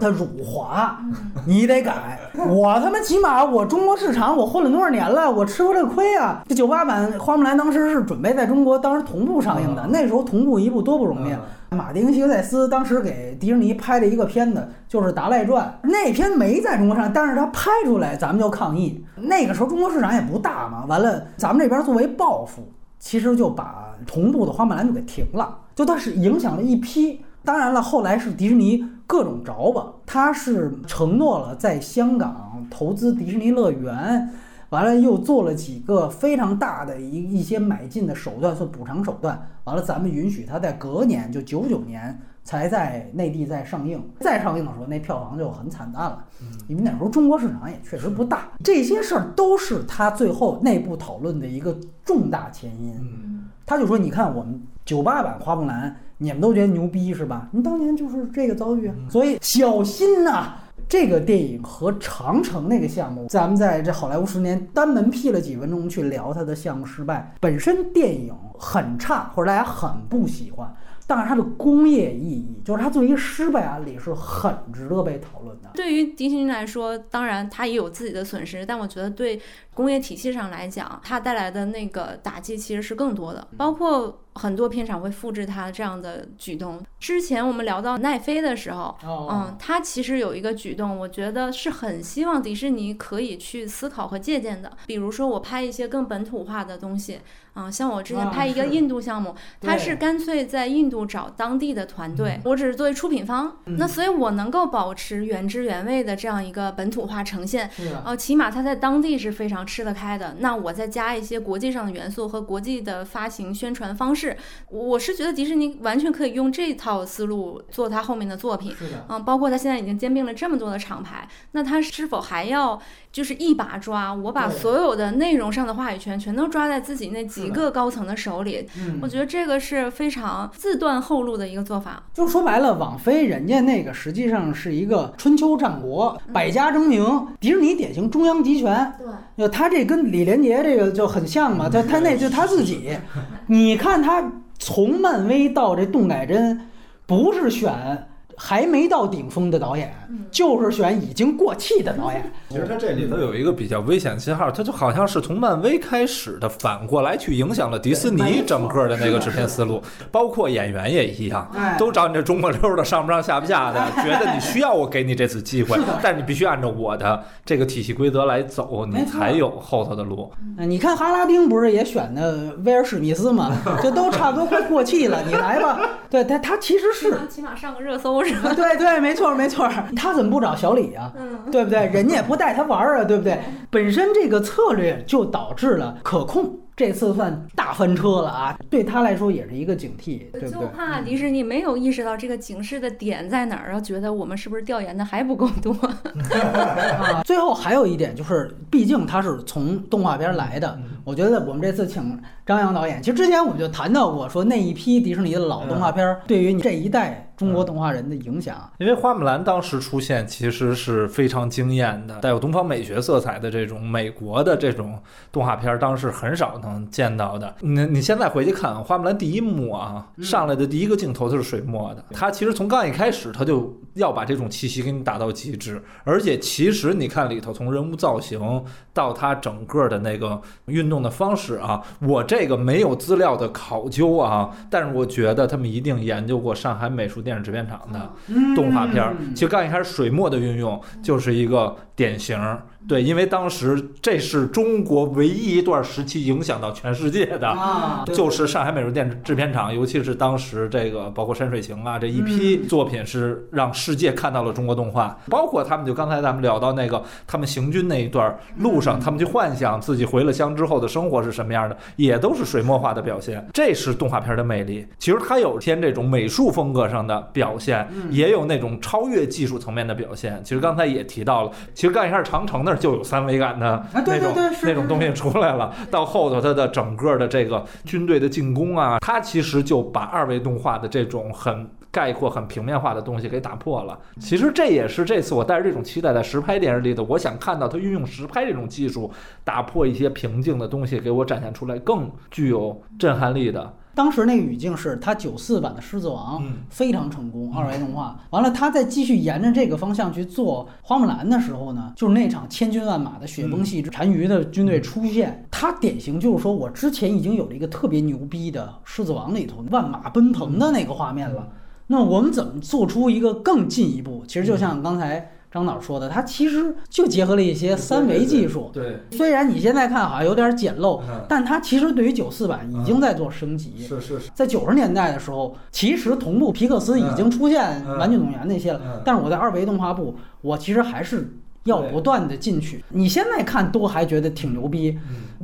它辱华，你得改。我他妈起码我中国市场我混了多少年了，我吃过这个亏啊。这九八版花木兰当时是准备在中国当时同步上映的，那时候同步一部多不容易。马丁·希克塞斯当时给迪士尼拍了一个片子，就是《达赖传》，那片没在中国上，但是他拍出来，咱们就抗议。那个时候中国市场也不大嘛，完了咱们这边作为报复，其实就把同步的花木兰就给停了。就它是影响了一批，当然了，后来是迪士尼各种着吧，他是承诺了在香港投资迪士尼乐园，完了又做了几个非常大的一一些买进的手段，算补偿手段，完了咱们允许他在隔年就九九年才在内地再上映，再上映的时候那票房就很惨淡了，因为那时候中国市场也确实不大，这些事儿都是他最后内部讨论的一个重大前因，他就说你看我们。九八版花木兰，你们都觉得牛逼是吧？你当年就是这个遭遇啊，所以小心呐！这个电影和长城那个项目，咱们在这好莱坞十年单门辟了几分钟去聊它的项目失败。本身电影很差，或者大家很不喜欢，但是它的工业意义，就是它作为一个失败案例，是很值得被讨论的。对于迪士尼来说，当然它也有自己的损失，但我觉得对工业体系上来讲，它带来的那个打击其实是更多的，包括。很多片场会复制他这样的举动。之前我们聊到奈飞的时候，嗯，他其实有一个举动，我觉得是很希望迪士尼可以去思考和借鉴的。比如说，我拍一些更本土化的东西。啊，像我之前拍一个 印度项目，他是干脆在印度找当地的团队，我只是作为出品方，那所以我能够保持原汁原味的这样一个本土化呈现。呃，起码他在当地是非常吃得开的。那我再加一些国际上的元素和国际的发行宣传方式，我是觉得迪士尼完全可以用这套思路做他后面的作品。嗯，包括他现在已经兼并了这么多的厂牌，那他是否还要？就是一把抓，我把所有的内容上的话语权全都抓在自己那几个高层的手里。我觉得这个是非常自断后路的一个做法。就说白了，网飞人家那个实际上是一个春秋战国，百家争鸣。迪士尼典型中央集权。对，就他这跟李连杰这个就很像嘛。他他那就他自己，你看他从漫威到这动改真，不是选。还没到顶峰的导演，就是选已经过气的导演。其实他这里头有一个比较危险信号，他就好像是从漫威开始的，反过来去影响了迪士尼整个的那个制片思路，包括演员也一样，都找你这中不溜的、上不上下不下的，觉得你需要我给你这次机会，但你必须按照我的这个体系规则来走，你才有后头的路。你看哈拉丁不是也选的威尔史密斯吗？这都差不多快过气了，你来吧。对他，他其实是起码上个热搜。对对，没错没错，他怎么不找小李啊？对不对？人家也不带他玩儿啊，对不对？本身这个策略就导致了可控。这次算大翻车了啊！对他来说也是一个警惕，对不对？就怕迪士尼没有意识到这个警示的点在哪儿，然后觉得我们是不是调研的还不够多？最后还有一点就是，毕竟他是从动画片来的，我觉得我们这次请张扬导演，其实之前我们就谈到过，说那一批迪士尼的老动画片对于你这一代。中国动画人的影响，因为花木兰当时出现其实是非常惊艳的，带有东方美学色彩的这种美国的这种动画片，当时很少能见到的。你你现在回去看花木兰第一幕啊，上来的第一个镜头就是水墨的，它其实从刚一开始它就要把这种气息给你打到极致，而且其实你看里头从人物造型到它整个的那个运动的方式啊，我这个没有资料的考究啊，但是我觉得他们一定研究过上海美术电。电视制片厂的动画片儿，其实刚一开始水墨的运用就是一个典型。对，因为当时这是中国唯一一段时期影响到全世界的，就是上海美术电制片厂，尤其是当时这个包括山水情啊这一批作品是让世界看到了中国动画，包括他们就刚才咱们聊到那个他们行军那一段路上，他们去幻想自己回了乡之后的生活是什么样的，也都是水墨画的表现，这是动画片的魅力。其实它有偏这种美术风格上的表现，也有那种超越技术层面的表现。其实刚才也提到了，其实干一开始长城的。就有三维感的那种那种东西出来了，到后头它的整个的这个军队的进攻啊，它其实就把二维动画的这种很概括、很平面化的东西给打破了。其实这也是这次我带着这种期待在实拍电视里的，我想看到它运用实拍这种技术，打破一些平静的东西，给我展现出来更具有震撼力的。当时那个语境是他九四版的《狮子王》非常成功，二维动画。完了，他再继续沿着这个方向去做《花木兰》的时候呢，就是那场千军万马的雪崩戏，单于的军队出现，他典型就是说我之前已经有了一个特别牛逼的《狮子王》里头万马奔腾的那个画面了。那我们怎么做出一个更进一步？其实就像刚才。张导说的，他其实就结合了一些三维技术。对，虽然你现在看好像有点简陋，但它其实对于九四版已经在做升级。是是是。在九十年代的时候，其实同步皮克斯已经出现《玩具总动员》那些了，但是我在二维动画部，我其实还是要不断的进去。你现在看都还觉得挺牛逼。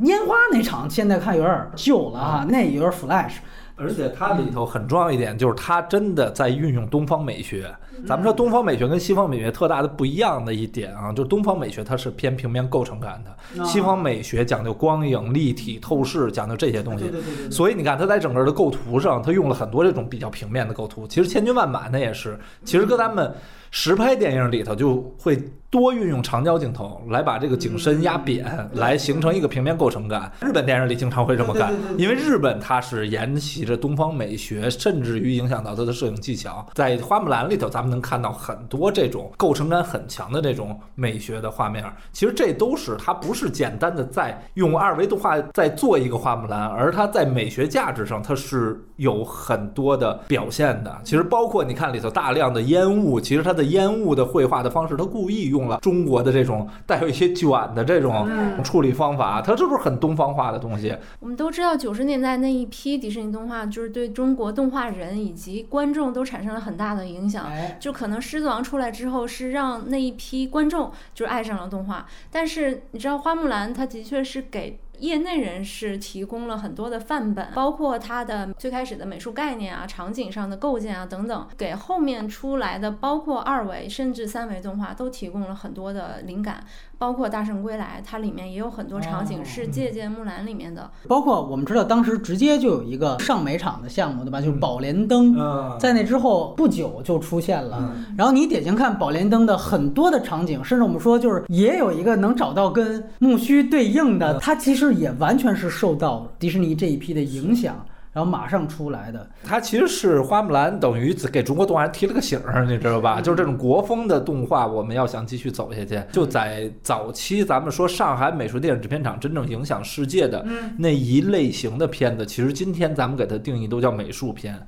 烟花那场现在看有点旧了哈，那有点 flash。而且它里头很重要一点就是它真的在运用东方美学。咱们说东方美学跟西方美学特大的不一样的一点啊，就是东方美学它是偏平面构成感的，西方美学讲究光影、立体、透视，讲究这些东西。所以你看它在整个的构图上，它用了很多这种比较平面的构图。其实千军万马那也是，其实跟咱们实拍电影里头就会。多运用长焦镜头来把这个景深压扁，来形成一个平面构成感。日本电影里经常会这么干，因为日本它是沿袭着东方美学，甚至于影响到它的摄影技巧。在花木兰里头，咱们能看到很多这种构成感很强的这种美学的画面。其实这都是它不是简单的在用二维动画在做一个花木兰，而它在美学价值上它是有很多的表现的。其实包括你看里头大量的烟雾，其实它的烟雾的绘画的方式，它故意用了中国的这种带有一些卷的这种处理方法，它这不是很东方化的东西。我们都知道九十年代那一批迪士尼动画，就是对中国动画人以及观众都产生了很大的影响。就可能《狮子王》出来之后，是让那一批观众就爱上了动画。但是你知道，花木兰它的确是给。业内人士提供了很多的范本，包括它的最开始的美术概念啊、场景上的构建啊等等，给后面出来的包括二维甚至三维动画都提供了很多的灵感。包括《大圣归来》，它里面也有很多场景是借鉴《木兰》里面的。包括我们知道，当时直接就有一个上美场的项目，对吧？就是宝莲灯，在那之后不久就出现了。然后你点进看宝莲灯的很多的场景，甚至我们说就是也有一个能找到跟木须对应的，它其实也完全是受到迪士尼这一批的影响。然后马上出来的，它其实是花木兰等于给中国动画人提了个醒儿，你知道吧？就是这种国风的动画，我们要想继续走下去，就在早期，咱们说上海美术电影制片厂真正影响世界的那一类型的片子，其实今天咱们给它定义都叫美术片。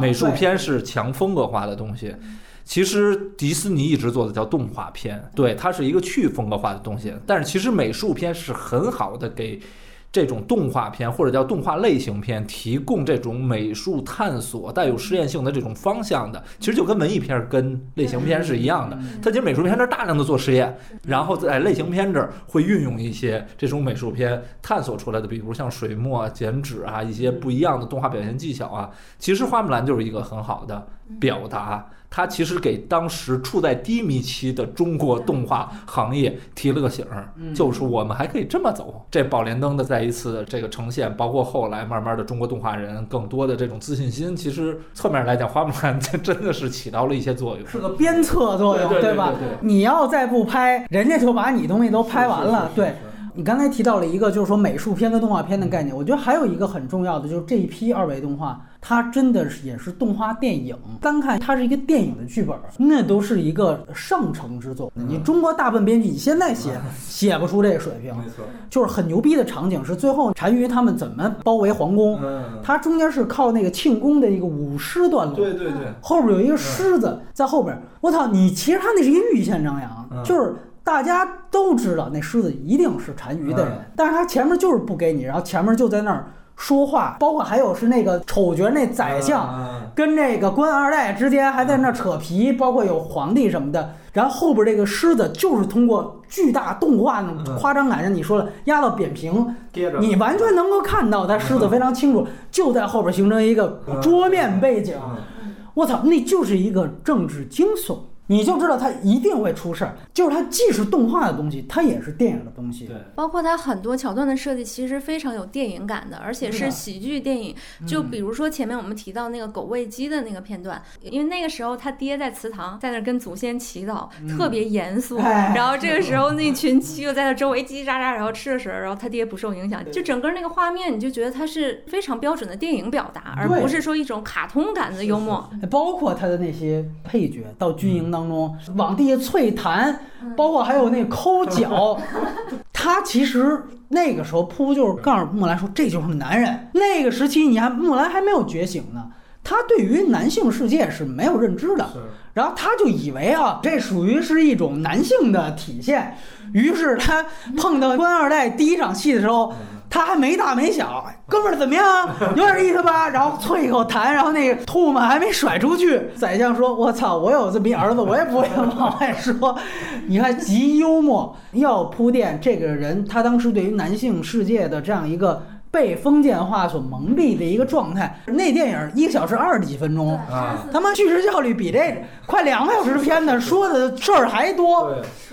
美术片是强风格化的东西，其实迪士尼一直做的叫动画片，对，它是一个去风格化的东西。但是其实美术片是很好的给。这种动画片或者叫动画类型片，提供这种美术探索、带有实验性的这种方向的，其实就跟文艺片跟类型片是一样的。它其实美术片这儿大量的做实验，然后在类型片这儿会运用一些这种美术片探索出来的，比如像水墨、剪纸啊，一些不一样的动画表现技巧啊。其实花木兰就是一个很好的表达。他其实给当时处在低迷期的中国动画行业提了个醒儿，就是我们还可以这么走。这宝莲灯的再一次这个呈现，包括后来慢慢的中国动画人更多的这种自信心，其实侧面来讲，花木兰真的是起到了一些作用，是个鞭策作用，对吧？你要再不拍，人家就把你东西都拍完了。对你刚才提到了一个，就是说美术片跟动画片的概念，我觉得还有一个很重要的，就是这一批二维动画。它真的是也是动画电影，单看它是一个电影的剧本，那都是一个上乘之作。你中国大部分编剧，你现在写写不出这个水平。没错，就是很牛逼的场景是最后单于他们怎么包围皇宫，它中间是靠那个庆功的一个舞狮段落。对对对，后边有一个狮子在后边。我操，你其实他那是一个预先张扬，就是大家都知道那狮子一定是单于的人，但是他前面就是不给你，然后前面就在那儿。说话，包括还有是那个丑角那宰相，跟那个官二代之间还在那扯皮，包括有皇帝什么的。然后后边这个狮子就是通过巨大动画那种夸张感，像你说的压到扁平，你完全能够看到它狮子非常清楚，就在后边形成一个桌面背景。我操，那就是一个政治惊悚。你就知道它一定会出事儿，就是它既是动画的东西，它也是电影的东西。对，包括它很多桥段的设计，其实非常有电影感的，而且是喜剧电影。就比如说前面我们提到那个狗喂鸡的那个片段，因为那个时候他爹在祠堂，在那跟祖先祈祷，特别严肃。然后这个时候那群鸡又在那周围叽叽喳喳，然后吃着食儿，然后他爹不受影响。就整个那个画面，你就觉得它是非常标准的电影表达，而不是说一种卡通感的幽默。包括他的那些配角到军营。当中往地下啐痰，包括还有那抠脚，他其实那个时候扑就是告诉木兰说这就是男人。那个时期你还木兰还没有觉醒呢，他对于男性世界是没有认知的，然后他就以为啊这属于是一种男性的体现，于是他碰到官二代第一场戏的时候。他还没大没小，哥们儿怎么样？有点意思吧？然后啐一口痰，然后那个唾沫还没甩出去。宰相说：“我操，我有这么一儿子，我也不会往外说。”你看，极幽默，要铺垫这个人他当时对于男性世界的这样一个。被封建化所蒙蔽的一个状态。那电影一个小时二十几分钟，他妈叙事效率比这快两个小时的片子说的事儿还多。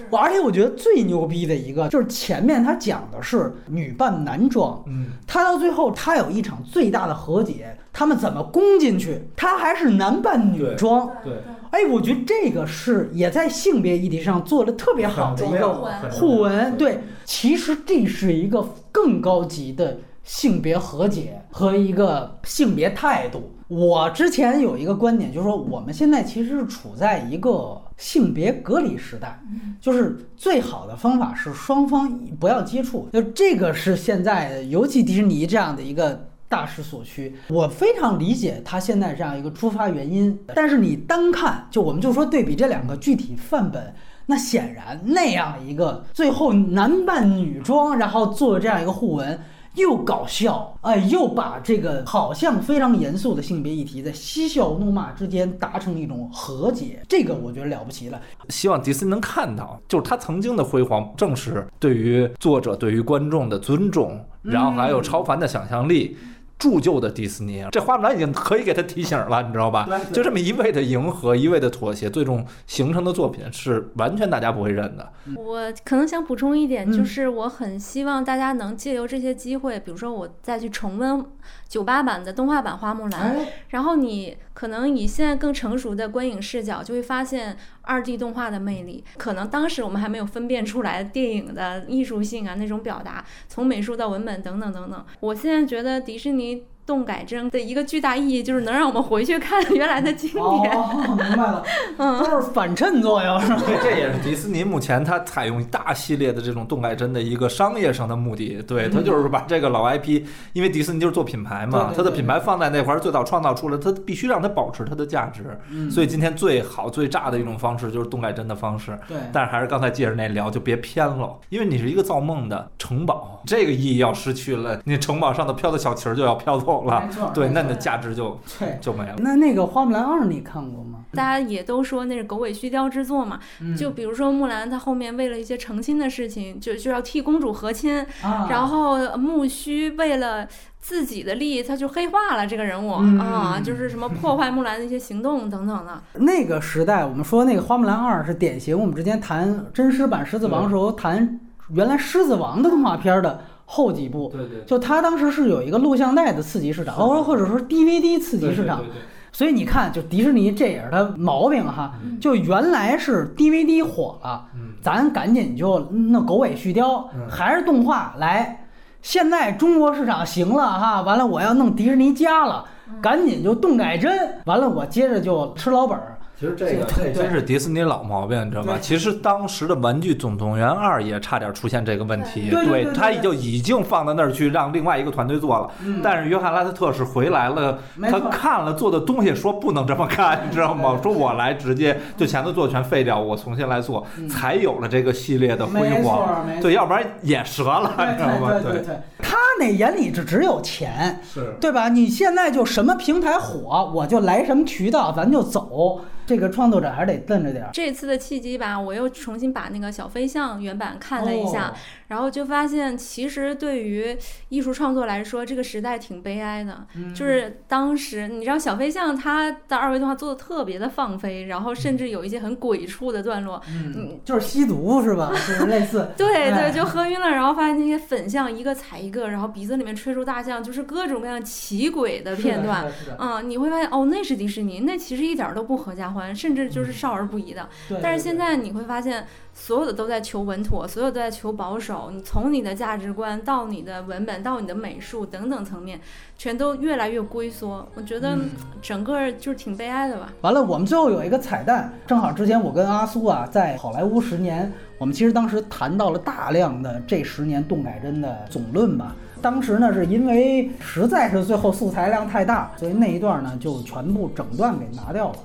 我而且我觉得最牛逼的一个就是前面他讲的是女扮男装，嗯，他到最后他有一场最大的和解，他们怎么攻进去？他还是男扮女装，对。哎，我觉得这个是也在性别议题上做的特别好的一个互文。对，其实这是一个更高级的性别和解和一个性别态度。我之前有一个观点，就是说我们现在其实是处在一个性别隔离时代，就是最好的方法是双方不要接触。就这个是现在，尤其迪士尼这样的一个。大势所趋，我非常理解他现在这样一个出发原因。但是你单看，就我们就说对比这两个具体范本，那显然那样一个最后男扮女装，然后做这样一个互文，又搞笑，哎，又把这个好像非常严肃的性别议题，在嬉笑怒骂之间达成一种和解，这个我觉得了不起了。希望迪斯尼能看到，就是他曾经的辉煌，正是对于作者、对于观众的尊重，然后还有超凡的想象力。铸就的迪士尼，这花木兰已经可以给他提醒了，你知道吧？就这么一味的迎合，一味的妥协，最终形成的作品是完全大家不会认的。我可能想补充一点，就是我很希望大家能借由这些机会，比如说我再去重温九八版的动画版花木兰，然后你可能以现在更成熟的观影视角，就会发现二 D 动画的魅力。可能当时我们还没有分辨出来电影的艺术性啊，那种表达，从美术到文本等等等等。我现在觉得迪士尼。动改帧的一个巨大意义就是能让我们回去看原来的经典。哦，明白了，嗯，就是反衬作用，是吧？对，这也是迪士尼目前它采用大系列的这种动改真的一个商业上的目的。对，它就是把这个老 IP，因为迪士尼就是做品牌嘛，它的品牌放在那块儿，最早创造出来，它必须让它保持它的价值。嗯。所以今天最好最炸的一种方式就是动改真的方式。对。但是还是刚才接着那聊，就别偏了，因为你是一个造梦的城堡，这个意义要失去了，你城堡上的飘的小旗儿就要飘走。了，对，那你的价值就就没了。那那个花木兰二你看过吗？大家也都说那是狗尾续貂之作嘛。就比如说木兰，她后面为了一些成亲的事情，就就要替公主和亲，然后木须为了自己的利益，他就黑化了这个人物啊，就是什么破坏木兰的一些行动等等的。那个时代，我们说那个花木兰二是典型。我们之前谈真实版狮子王时候谈原来狮子王的动画片的。后几部，对对，就他当时是有一个录像带的刺激市场，或者或者说 DVD 刺激市场，所以你看，就迪士尼这也是它毛病哈，就原来是 DVD 火了，咱赶紧就弄狗尾续貂，还是动画来，现在中国市场行了哈，完了我要弄迪士尼家了，赶紧就动改帧，完了我接着就吃老本儿。其实这个真是迪士尼老毛病，你知道吗？其实当时的《玩具总动员二》也差点出现这个问题，对，他就已经放到那儿去让另外一个团队做了。但是约翰拉斯特是回来了，他看了做的东西，说不能这么干，你知道吗？说我来直接就前头做全废掉，我重新来做，才有了这个系列的辉煌。对，要不然也折了，你知道吗？对对对，他那眼里只只有钱，是对吧？你现在就什么平台火，我就来什么渠道，咱就走。这个创作者还是得瞪着点儿。这次的契机吧，我又重新把那个小飞象原版看了一下，然后就发现，其实对于艺术创作来说，这个时代挺悲哀的。就是当时，你知道小飞象它的二维动画做的特别的放飞，然后甚至有一些很鬼畜的段落。嗯，就是吸毒是吧？就是类似。对对，就喝晕了，然后发现那些粉象一个踩一个，然后鼻子里面吹出大象，就是各种各样奇诡的片段。嗯，你会发现哦，那是迪士尼，那其实一点都不合家欢。甚至就是少儿不宜的，但是现在你会发现，所有的都在求稳妥，所有都在求保守。你从你的价值观到你的文本到你的美术等等层面，全都越来越龟缩。我觉得整个就是挺悲哀的吧。完了，我们最后有一个彩蛋，正好之前我跟阿苏啊在好莱坞十年，我们其实当时谈到了大量的这十年动改帧的总论吧。当时呢，是因为实在是最后素材量太大，所以那一段呢就全部整段给拿掉了。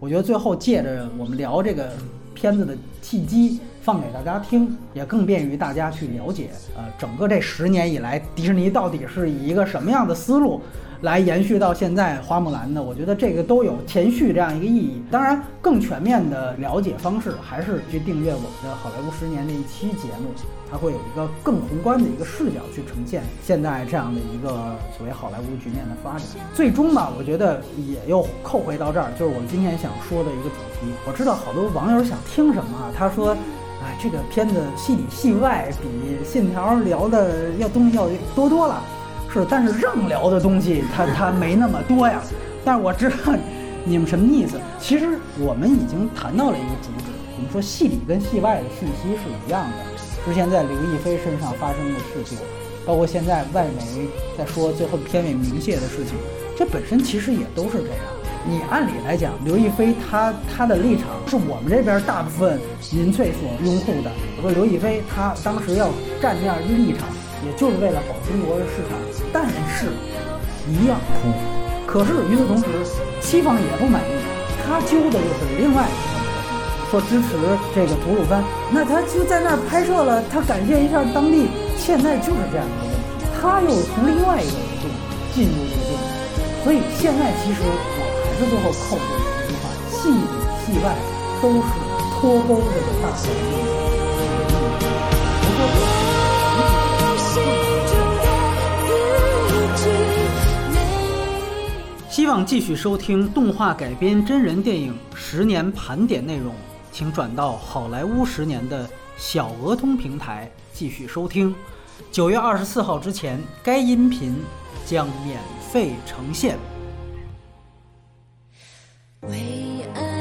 我觉得最后借着我们聊这个片子的契机，放给大家听，也更便于大家去了解，呃，整个这十年以来，迪士尼到底是以一个什么样的思路来延续到现在花木兰的，我觉得这个都有前续这样一个意义。当然，更全面的了解方式还是去订阅我们的《好莱坞十年》那一期节目，它会有一个更宏观的一个视角去呈现现在这样的一个所谓好莱坞局面的发展。最终呢，我觉得也又扣回到这儿，就是我们今天想说的一个主题。我知道好多网友想听什么，他说。哎，这个片子戏里戏外比《信条》聊的要东西要多多了，是，但是让聊的东西它它没那么多呀。但是我知道你们什么意思。其实我们已经谈到了一个主旨，我们说戏里跟戏外的信息是一样的。之前在刘亦菲身上发生的事情，包括现在外媒在说最后片尾明谢的事情，这本身其实也都是这样。你按理来讲，刘亦菲她她的立场是我们这边大部分民粹所拥护的。我说刘亦菲她当时要站这样一立场，也就是为了保中国的市场。但是，一样哭。可是与此同时，西方也不满意，他揪的就是另外一个说支持这个吐鲁番，那他就在那儿拍摄了，他感谢一下当地。现在就是这样一个问题，他又从另外一个维度进入这个电影，所以现在其实。这最后扣这一句话，戏里戏外都是脱钩这个大环希望继续收听动画改编真人电影十年盘点内容，请转到好莱坞十年的小鹅通平台继续收听。九月二十四号之前，该音频将免费呈现。为爱。